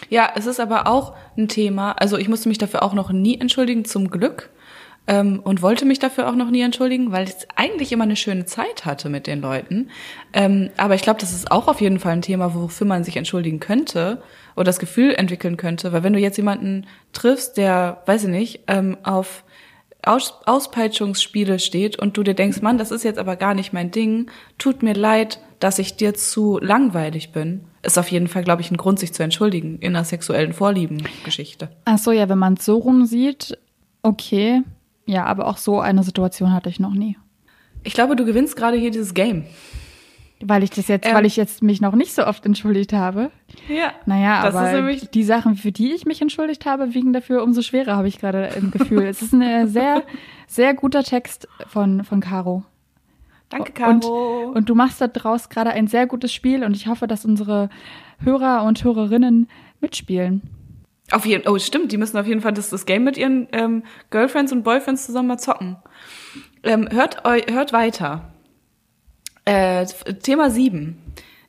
Ja, es ist aber auch ein Thema. Also ich musste mich dafür auch noch nie entschuldigen, zum Glück ähm, und wollte mich dafür auch noch nie entschuldigen, weil ich eigentlich immer eine schöne Zeit hatte mit den Leuten. Ähm, aber ich glaube, das ist auch auf jeden Fall ein Thema, wofür man sich entschuldigen könnte oder das Gefühl entwickeln könnte. Weil wenn du jetzt jemanden triffst, der, weiß ich nicht, ähm, auf Aus Auspeitschungsspiele steht und du dir denkst, Mann, das ist jetzt aber gar nicht mein Ding, tut mir leid, dass ich dir zu langweilig bin, ist auf jeden Fall, glaube ich, ein Grund, sich zu entschuldigen in einer sexuellen Vorlieben-Geschichte. Ach so, ja, wenn man es so rum sieht, okay, ja, aber auch so eine Situation hatte ich noch nie. Ich glaube, du gewinnst gerade hier dieses Game. Weil ich das jetzt, ähm, weil ich jetzt mich noch nicht so oft entschuldigt habe. Ja. Naja, aber die Sachen, für die ich mich entschuldigt habe, wiegen dafür umso schwerer, habe ich gerade im Gefühl. es ist ein sehr, sehr guter Text von, von Caro. Danke, Caro. Und, und du machst daraus gerade ein sehr gutes Spiel und ich hoffe, dass unsere Hörer und Hörerinnen mitspielen. Auf jeden oh stimmt, die müssen auf jeden Fall das, das Game mit ihren ähm, Girlfriends und Boyfriends zusammen mal zocken. Ähm, hört, hört weiter. Äh, Thema 7.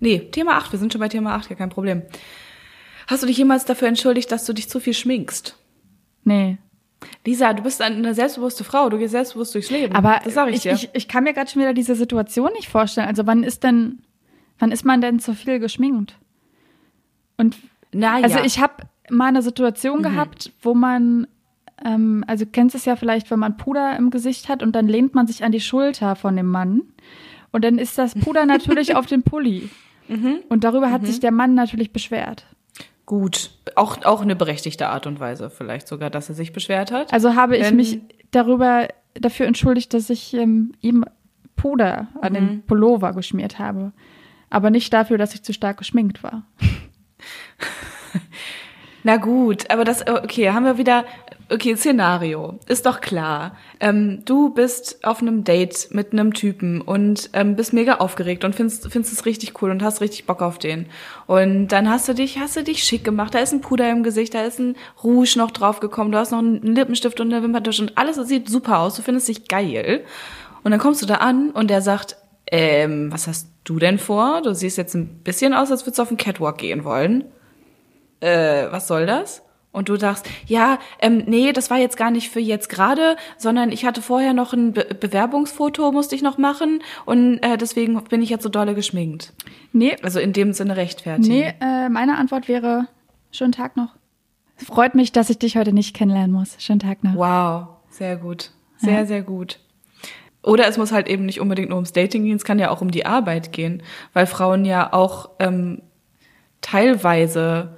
Nee, Thema 8, wir sind schon bei Thema 8, ja kein Problem. Hast du dich jemals dafür entschuldigt, dass du dich zu viel schminkst? Nee. Lisa, du bist eine selbstbewusste Frau, du gehst selbstbewusst durchs Leben. Aber das sag ich, ich dir. Ich, ich kann mir gerade schon wieder diese Situation nicht vorstellen. Also wann ist denn, wann ist man denn zu viel geschminkt? Und naja. also ich habe mal eine Situation mhm. gehabt, wo man, ähm, also kennst es ja vielleicht, wenn man Puder im Gesicht hat und dann lehnt man sich an die Schulter von dem Mann und dann ist das Puder natürlich auf dem Pulli. Mhm. Und darüber hat mhm. sich der Mann natürlich beschwert. Gut, auch, auch eine berechtigte Art und Weise vielleicht sogar, dass er sich beschwert hat. Also habe ich mich darüber dafür entschuldigt, dass ich ähm, ihm Puder an den mhm. Pullover geschmiert habe. Aber nicht dafür, dass ich zu stark geschminkt war. Na gut, aber das, okay, haben wir wieder, okay, Szenario, ist doch klar. Ähm, du bist auf einem Date mit einem Typen und ähm, bist mega aufgeregt und findest, findest es richtig cool und hast richtig Bock auf den. Und dann hast du dich, hast du dich schick gemacht, da ist ein Puder im Gesicht, da ist ein Rouge noch draufgekommen, du hast noch einen Lippenstift und eine Wimperntusche und alles sieht super aus, du findest dich geil. Und dann kommst du da an und der sagt, ähm, was hast du denn vor? Du siehst jetzt ein bisschen aus, als würdest du auf den Catwalk gehen wollen äh, was soll das? Und du sagst, ja, ähm, nee, das war jetzt gar nicht für jetzt gerade, sondern ich hatte vorher noch ein Be Bewerbungsfoto, musste ich noch machen und äh, deswegen bin ich jetzt so dolle geschminkt. Nee. Also in dem Sinne rechtfertigen. Nee, äh, meine Antwort wäre, schönen Tag noch. Freut mich, dass ich dich heute nicht kennenlernen muss. Schönen Tag noch. Wow, sehr gut. Sehr, ja. sehr gut. Oder es muss halt eben nicht unbedingt nur ums Dating gehen, es kann ja auch um die Arbeit gehen, weil Frauen ja auch ähm, teilweise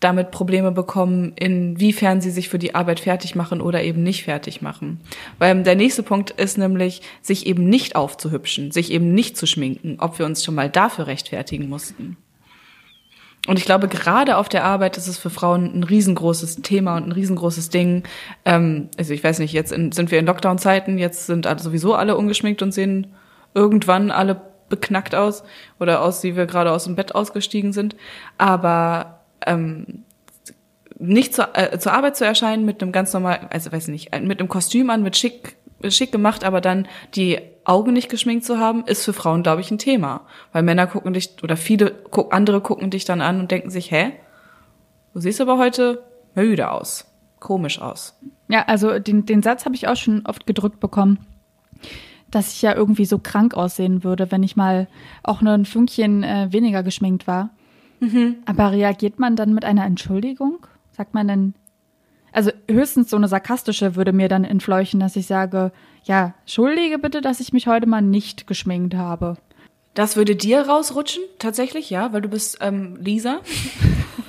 damit Probleme bekommen, inwiefern sie sich für die Arbeit fertig machen oder eben nicht fertig machen. Weil der nächste Punkt ist nämlich, sich eben nicht aufzuhübschen, sich eben nicht zu schminken, ob wir uns schon mal dafür rechtfertigen mussten. Und ich glaube, gerade auf der Arbeit ist es für Frauen ein riesengroßes Thema und ein riesengroßes Ding. Ähm, also ich weiß nicht, jetzt in, sind wir in Lockdown-Zeiten, jetzt sind also sowieso alle ungeschminkt und sehen irgendwann alle beknackt aus oder aus, wie wir gerade aus dem Bett ausgestiegen sind. Aber ähm, nicht zur, äh, zur Arbeit zu erscheinen mit einem ganz normal, also weiß nicht, mit einem Kostüm an, mit schick, schick gemacht, aber dann die Augen nicht geschminkt zu haben, ist für Frauen, glaube ich, ein Thema. Weil Männer gucken dich, oder viele andere gucken dich dann an und denken sich, hä? Du siehst aber heute müde aus. Komisch aus. Ja, also den, den Satz habe ich auch schon oft gedrückt bekommen. dass ich ja irgendwie so krank aussehen würde, wenn ich mal auch nur ein Fünkchen äh, weniger geschminkt war. Mhm. Aber reagiert man dann mit einer Entschuldigung? Sagt man dann, also höchstens so eine sarkastische würde mir dann entfleuchen, dass ich sage, ja, schuldige bitte, dass ich mich heute mal nicht geschminkt habe. Das würde dir rausrutschen, tatsächlich, ja, weil du bist ähm, Lisa.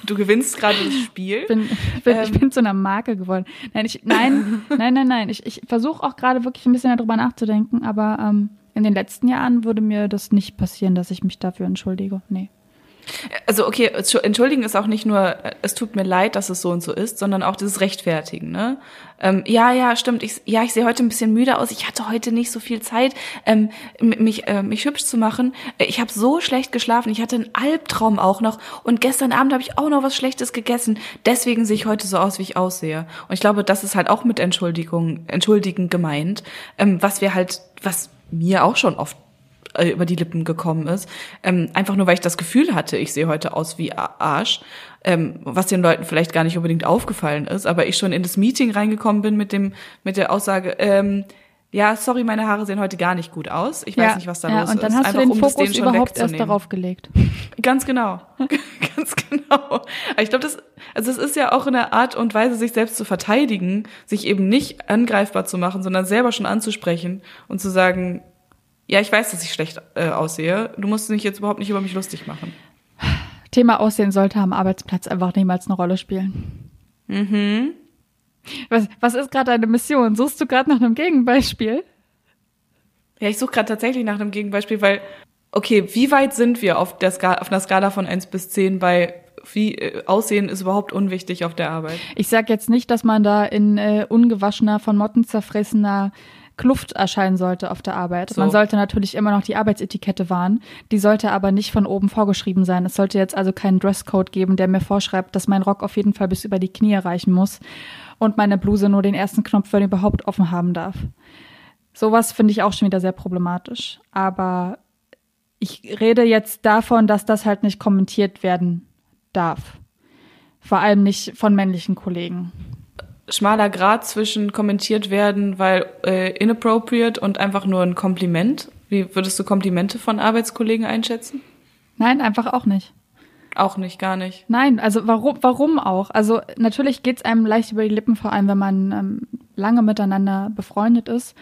Du gewinnst gerade das Spiel. Bin, bin, ähm. Ich bin zu einer Marke geworden. Nein, ich, nein, nein, nein, nein. Ich, ich versuche auch gerade wirklich ein bisschen darüber nachzudenken, aber ähm, in den letzten Jahren würde mir das nicht passieren, dass ich mich dafür entschuldige. Nee. Also okay, entschuldigen ist auch nicht nur, es tut mir leid, dass es so und so ist, sondern auch dieses Rechtfertigen. Ne? Ähm, ja, ja, stimmt. Ich, ja, ich sehe heute ein bisschen müde aus. Ich hatte heute nicht so viel Zeit, ähm, mich, äh, mich hübsch zu machen. Ich habe so schlecht geschlafen. Ich hatte einen Albtraum auch noch. Und gestern Abend habe ich auch noch was Schlechtes gegessen. Deswegen sehe ich heute so aus, wie ich aussehe. Und ich glaube, das ist halt auch mit Entschuldigung, Entschuldigen gemeint, ähm, was wir halt, was mir auch schon oft äh, über die Lippen gekommen ist. Ähm, einfach nur, weil ich das Gefühl hatte, ich sehe heute aus wie Arsch. Ähm, was den Leuten vielleicht gar nicht unbedingt aufgefallen ist, aber ich schon in das Meeting reingekommen bin mit dem, mit der Aussage, ähm, ja, sorry, meine Haare sehen heute gar nicht gut aus. Ich weiß nicht, was da ja, los ist. Und dann hast Einfach, du den um Fokus überhaupt erst darauf gelegt. Ganz genau. Ganz genau. Aber ich glaube, das, also es ist ja auch eine Art und Weise, sich selbst zu verteidigen, sich eben nicht angreifbar zu machen, sondern selber schon anzusprechen und zu sagen, ja, ich weiß, dass ich schlecht äh, aussehe. Du musst dich jetzt überhaupt nicht über mich lustig machen. Thema Aussehen sollte am Arbeitsplatz einfach niemals eine Rolle spielen. Mhm. Was, was ist gerade deine Mission? Suchst du gerade nach einem Gegenbeispiel? Ja, ich suche gerade tatsächlich nach einem Gegenbeispiel, weil, okay, wie weit sind wir auf, der Skala, auf einer Skala von 1 bis 10 bei wie äh, Aussehen ist überhaupt unwichtig auf der Arbeit? Ich sag jetzt nicht, dass man da in äh, ungewaschener, von Motten zerfressener Kluft erscheinen sollte auf der Arbeit. So. Man sollte natürlich immer noch die Arbeitsetikette wahren. Die sollte aber nicht von oben vorgeschrieben sein. Es sollte jetzt also keinen Dresscode geben, der mir vorschreibt, dass mein Rock auf jeden Fall bis über die Knie reichen muss und meine Bluse nur den ersten Knopf, wenn überhaupt offen haben darf. Sowas finde ich auch schon wieder sehr problematisch. Aber ich rede jetzt davon, dass das halt nicht kommentiert werden darf. Vor allem nicht von männlichen Kollegen schmaler Grad zwischen kommentiert werden, weil äh, inappropriate und einfach nur ein Kompliment. Wie würdest du Komplimente von Arbeitskollegen einschätzen? Nein, einfach auch nicht. Auch nicht, gar nicht. Nein, also warum, warum auch? Also natürlich geht's einem leicht über die Lippen, vor allem wenn man ähm, lange miteinander befreundet ist.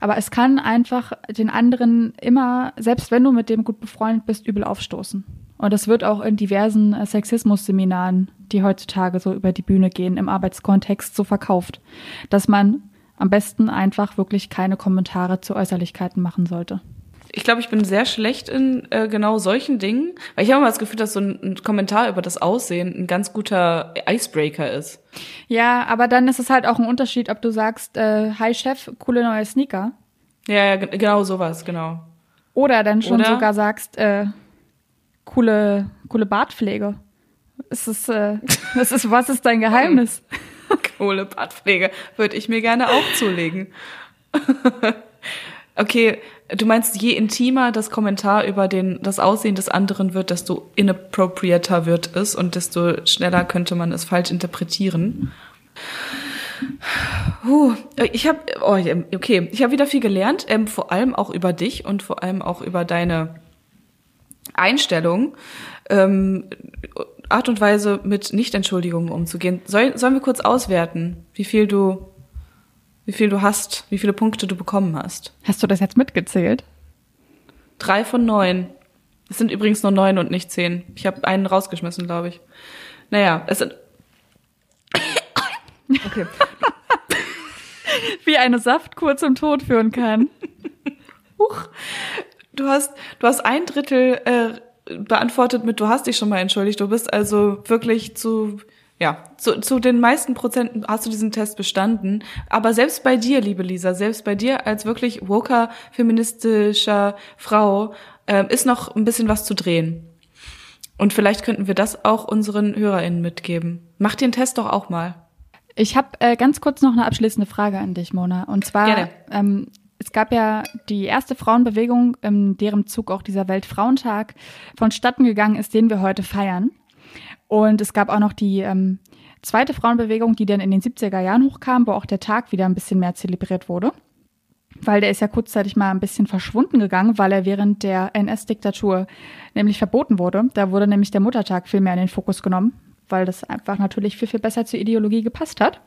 Aber es kann einfach den anderen immer, selbst wenn du mit dem gut befreundet bist, übel aufstoßen. Und das wird auch in diversen äh, Sexismus-Seminaren, die heutzutage so über die Bühne gehen, im Arbeitskontext so verkauft, dass man am besten einfach wirklich keine Kommentare zu Äußerlichkeiten machen sollte. Ich glaube, ich bin sehr schlecht in äh, genau solchen Dingen, weil ich habe immer das Gefühl, dass so ein, ein, Kommentar über das Aussehen ein ganz guter Icebreaker ist. Ja, aber dann ist es halt auch ein Unterschied, ob du sagst, äh, hi Chef, coole neue Sneaker. Ja, ja genau sowas, genau. Oder dann schon Oder sogar sagst, äh, coole, coole Bartpflege. Ist es, äh, das ist, was ist dein Geheimnis? coole Bartpflege würde ich mir gerne auch zulegen. okay, du meinst, je intimer das Kommentar über den, das Aussehen des anderen wird, desto inappropriater wird es und desto schneller könnte man es falsch interpretieren. Huh, ich habe, oh, okay, ich habe wieder viel gelernt, ähm, vor allem auch über dich und vor allem auch über deine Einstellung, ähm, Art und Weise mit Nichtentschuldigungen umzugehen. Soll, sollen wir kurz auswerten, wie viel du, wie viel du hast, wie viele Punkte du bekommen hast? Hast du das jetzt mitgezählt? Drei von neun. Es sind übrigens nur neun und nicht zehn. Ich habe einen rausgeschmissen, glaube ich. Naja, es sind. Okay. Wie eine Saftkur zum Tod führen kann. Huch. Du hast, du hast ein Drittel äh, beantwortet mit, du hast dich schon mal entschuldigt. Du bist also wirklich zu, ja, zu, zu den meisten Prozenten hast du diesen Test bestanden. Aber selbst bei dir, liebe Lisa, selbst bei dir als wirklich woker, feministischer Frau, äh, ist noch ein bisschen was zu drehen. Und vielleicht könnten wir das auch unseren HörerInnen mitgeben. Mach den Test doch auch mal. Ich habe äh, ganz kurz noch eine abschließende Frage an dich, Mona. Und zwar, ähm, es gab ja die erste Frauenbewegung, in deren Zug auch dieser Weltfrauentag vonstatten gegangen ist, den wir heute feiern. Und es gab auch noch die ähm, zweite Frauenbewegung, die dann in den 70er Jahren hochkam, wo auch der Tag wieder ein bisschen mehr zelebriert wurde. weil der ist ja kurzzeitig mal ein bisschen verschwunden gegangen, weil er während der NS-Diktatur nämlich verboten wurde. Da wurde nämlich der Muttertag viel mehr in den Fokus genommen, weil das einfach natürlich viel, viel besser zur Ideologie gepasst hat.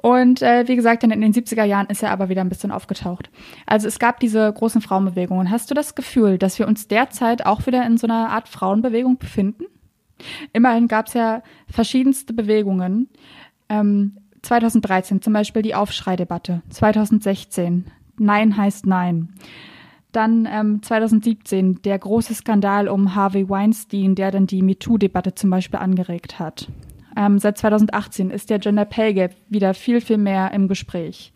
Und äh, wie gesagt, in den 70er Jahren ist er aber wieder ein bisschen aufgetaucht. Also es gab diese großen Frauenbewegungen. Hast du das Gefühl, dass wir uns derzeit auch wieder in so einer Art Frauenbewegung befinden? Immerhin gab es ja verschiedenste Bewegungen. Ähm, 2013 zum Beispiel die Aufschreidebatte. 2016 Nein heißt Nein. Dann ähm, 2017 der große Skandal um Harvey Weinstein, der dann die MeToo-Debatte zum Beispiel angeregt hat. Ähm, seit 2018 ist der Gender Pay Gap wieder viel, viel mehr im Gespräch.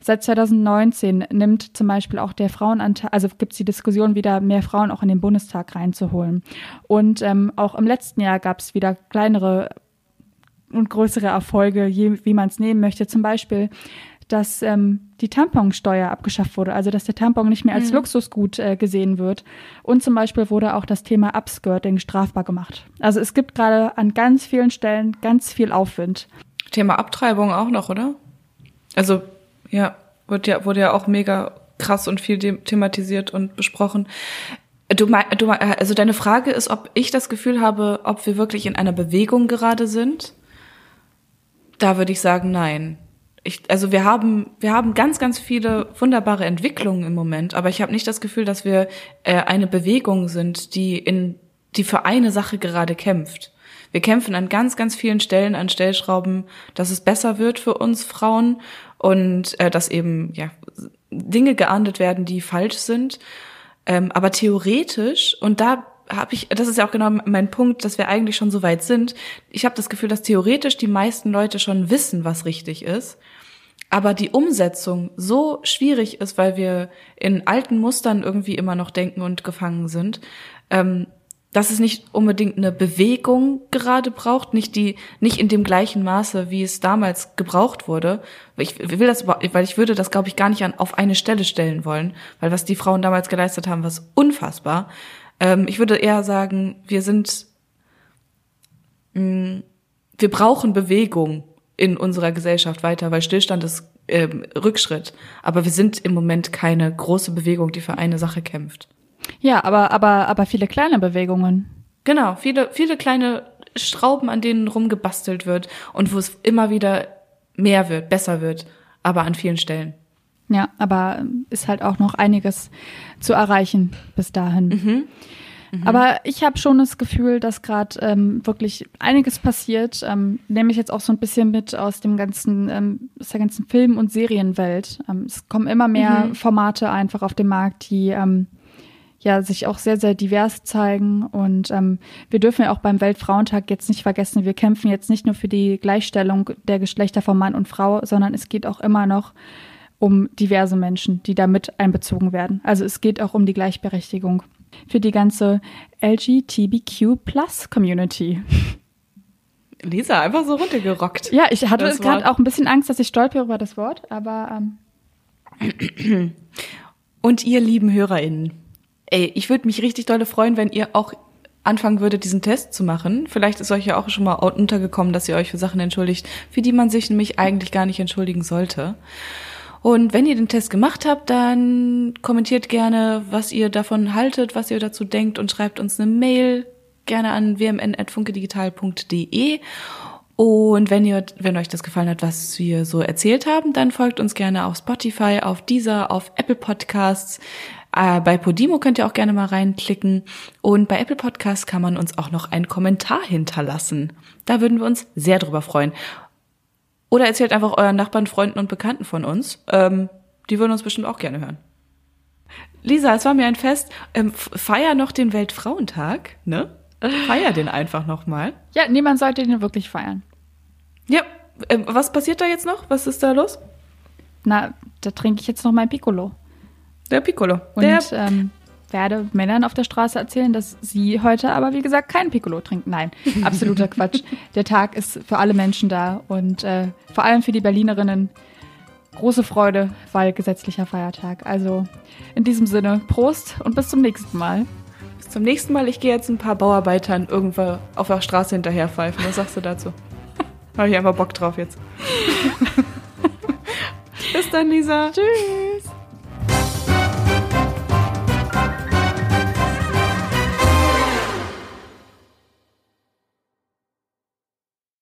Seit 2019 nimmt zum Beispiel auch der Frauenanteil, also gibt es die Diskussion wieder, mehr Frauen auch in den Bundestag reinzuholen. Und ähm, auch im letzten Jahr gab es wieder kleinere und größere Erfolge, je, wie man es nehmen möchte. Zum Beispiel dass ähm, die Tamponsteuer abgeschafft wurde, also dass der Tampon nicht mehr als mhm. Luxusgut äh, gesehen wird. Und zum Beispiel wurde auch das Thema Upskirting strafbar gemacht. Also es gibt gerade an ganz vielen Stellen ganz viel Aufwind. Thema Abtreibung auch noch, oder? Also ja, wurde ja, wurde ja auch mega krass und viel thematisiert und besprochen. Du, mein, du also deine Frage ist, ob ich das Gefühl habe, ob wir wirklich in einer Bewegung gerade sind. Da würde ich sagen, nein ich, also wir haben, wir haben ganz, ganz viele wunderbare Entwicklungen im Moment, aber ich habe nicht das Gefühl, dass wir äh, eine Bewegung sind, die in, die für eine Sache gerade kämpft. Wir kämpfen an ganz, ganz vielen Stellen an Stellschrauben, dass es besser wird für uns Frauen und äh, dass eben ja Dinge geahndet werden, die falsch sind. Ähm, aber theoretisch und da habe ich, das ist ja auch genau mein Punkt, dass wir eigentlich schon so weit sind. Ich habe das Gefühl, dass theoretisch die meisten Leute schon wissen, was richtig ist aber die Umsetzung so schwierig ist, weil wir in alten Mustern irgendwie immer noch denken und gefangen sind, ähm, dass es nicht unbedingt eine Bewegung gerade braucht, nicht die, nicht in dem gleichen Maße, wie es damals gebraucht wurde. Ich will das, weil ich würde das, glaube ich, gar nicht an, auf eine Stelle stellen wollen, weil was die Frauen damals geleistet haben, war unfassbar. Ähm, ich würde eher sagen, wir sind, mh, mm, wir brauchen Bewegung in unserer Gesellschaft weiter, weil Stillstand ist ähm, Rückschritt. Aber wir sind im Moment keine große Bewegung, die für eine Sache kämpft. Ja, aber, aber, aber viele kleine Bewegungen. Genau, viele, viele kleine Schrauben, an denen rumgebastelt wird und wo es immer wieder mehr wird, besser wird, aber an vielen Stellen. Ja, aber ist halt auch noch einiges zu erreichen bis dahin. Mhm. Mhm. Aber ich habe schon das Gefühl, dass gerade ähm, wirklich einiges passiert. Ähm, nehme ich jetzt auch so ein bisschen mit aus dem ganzen, ähm, aus der ganzen Film- und Serienwelt. Ähm, es kommen immer mehr mhm. Formate einfach auf den Markt, die ähm, ja sich auch sehr, sehr divers zeigen. Und ähm, wir dürfen ja auch beim Weltfrauentag jetzt nicht vergessen, wir kämpfen jetzt nicht nur für die Gleichstellung der Geschlechter von Mann und Frau, sondern es geht auch immer noch um diverse Menschen, die da mit einbezogen werden. Also es geht auch um die Gleichberechtigung für die ganze LGBTQ Plus Community. Lisa, einfach so runtergerockt. Ja, ich hatte gerade auch ein bisschen Angst, dass ich stolpere über das Wort, aber. Ähm. Und ihr lieben HörerInnen, ey, ich würde mich richtig dolle freuen, wenn ihr auch anfangen würdet, diesen Test zu machen. Vielleicht ist euch ja auch schon mal untergekommen, dass ihr euch für Sachen entschuldigt, für die man sich nämlich eigentlich gar nicht entschuldigen sollte. Und wenn ihr den Test gemacht habt, dann kommentiert gerne, was ihr davon haltet, was ihr dazu denkt und schreibt uns eine Mail gerne an wmn.funkedigital.de. Und wenn ihr, wenn euch das gefallen hat, was wir so erzählt haben, dann folgt uns gerne auf Spotify, auf Deezer, auf Apple Podcasts. Äh, bei Podimo könnt ihr auch gerne mal reinklicken. Und bei Apple Podcasts kann man uns auch noch einen Kommentar hinterlassen. Da würden wir uns sehr drüber freuen. Oder erzählt einfach euren Nachbarn, Freunden und Bekannten von uns. Ähm, die würden uns bestimmt auch gerne hören. Lisa, es war mir ein Fest. Ähm, feier noch den Weltfrauentag, ne? Feier den einfach nochmal. Ja, niemand sollte den wirklich feiern. Ja, ähm, was passiert da jetzt noch? Was ist da los? Na, da trinke ich jetzt noch mein Piccolo. Der Piccolo. Und der ähm, werde Männern auf der Straße erzählen, dass sie heute aber, wie gesagt, kein Piccolo trinken. Nein, absoluter Quatsch. Der Tag ist für alle Menschen da und äh, vor allem für die Berlinerinnen große Freude, weil gesetzlicher Feiertag. Also in diesem Sinne, Prost und bis zum nächsten Mal. Bis zum nächsten Mal. Ich gehe jetzt ein paar Bauarbeitern irgendwo auf der Straße hinterher pfeifen. Was sagst du dazu? Habe ich einfach Bock drauf jetzt. bis dann, Lisa. Tschüss.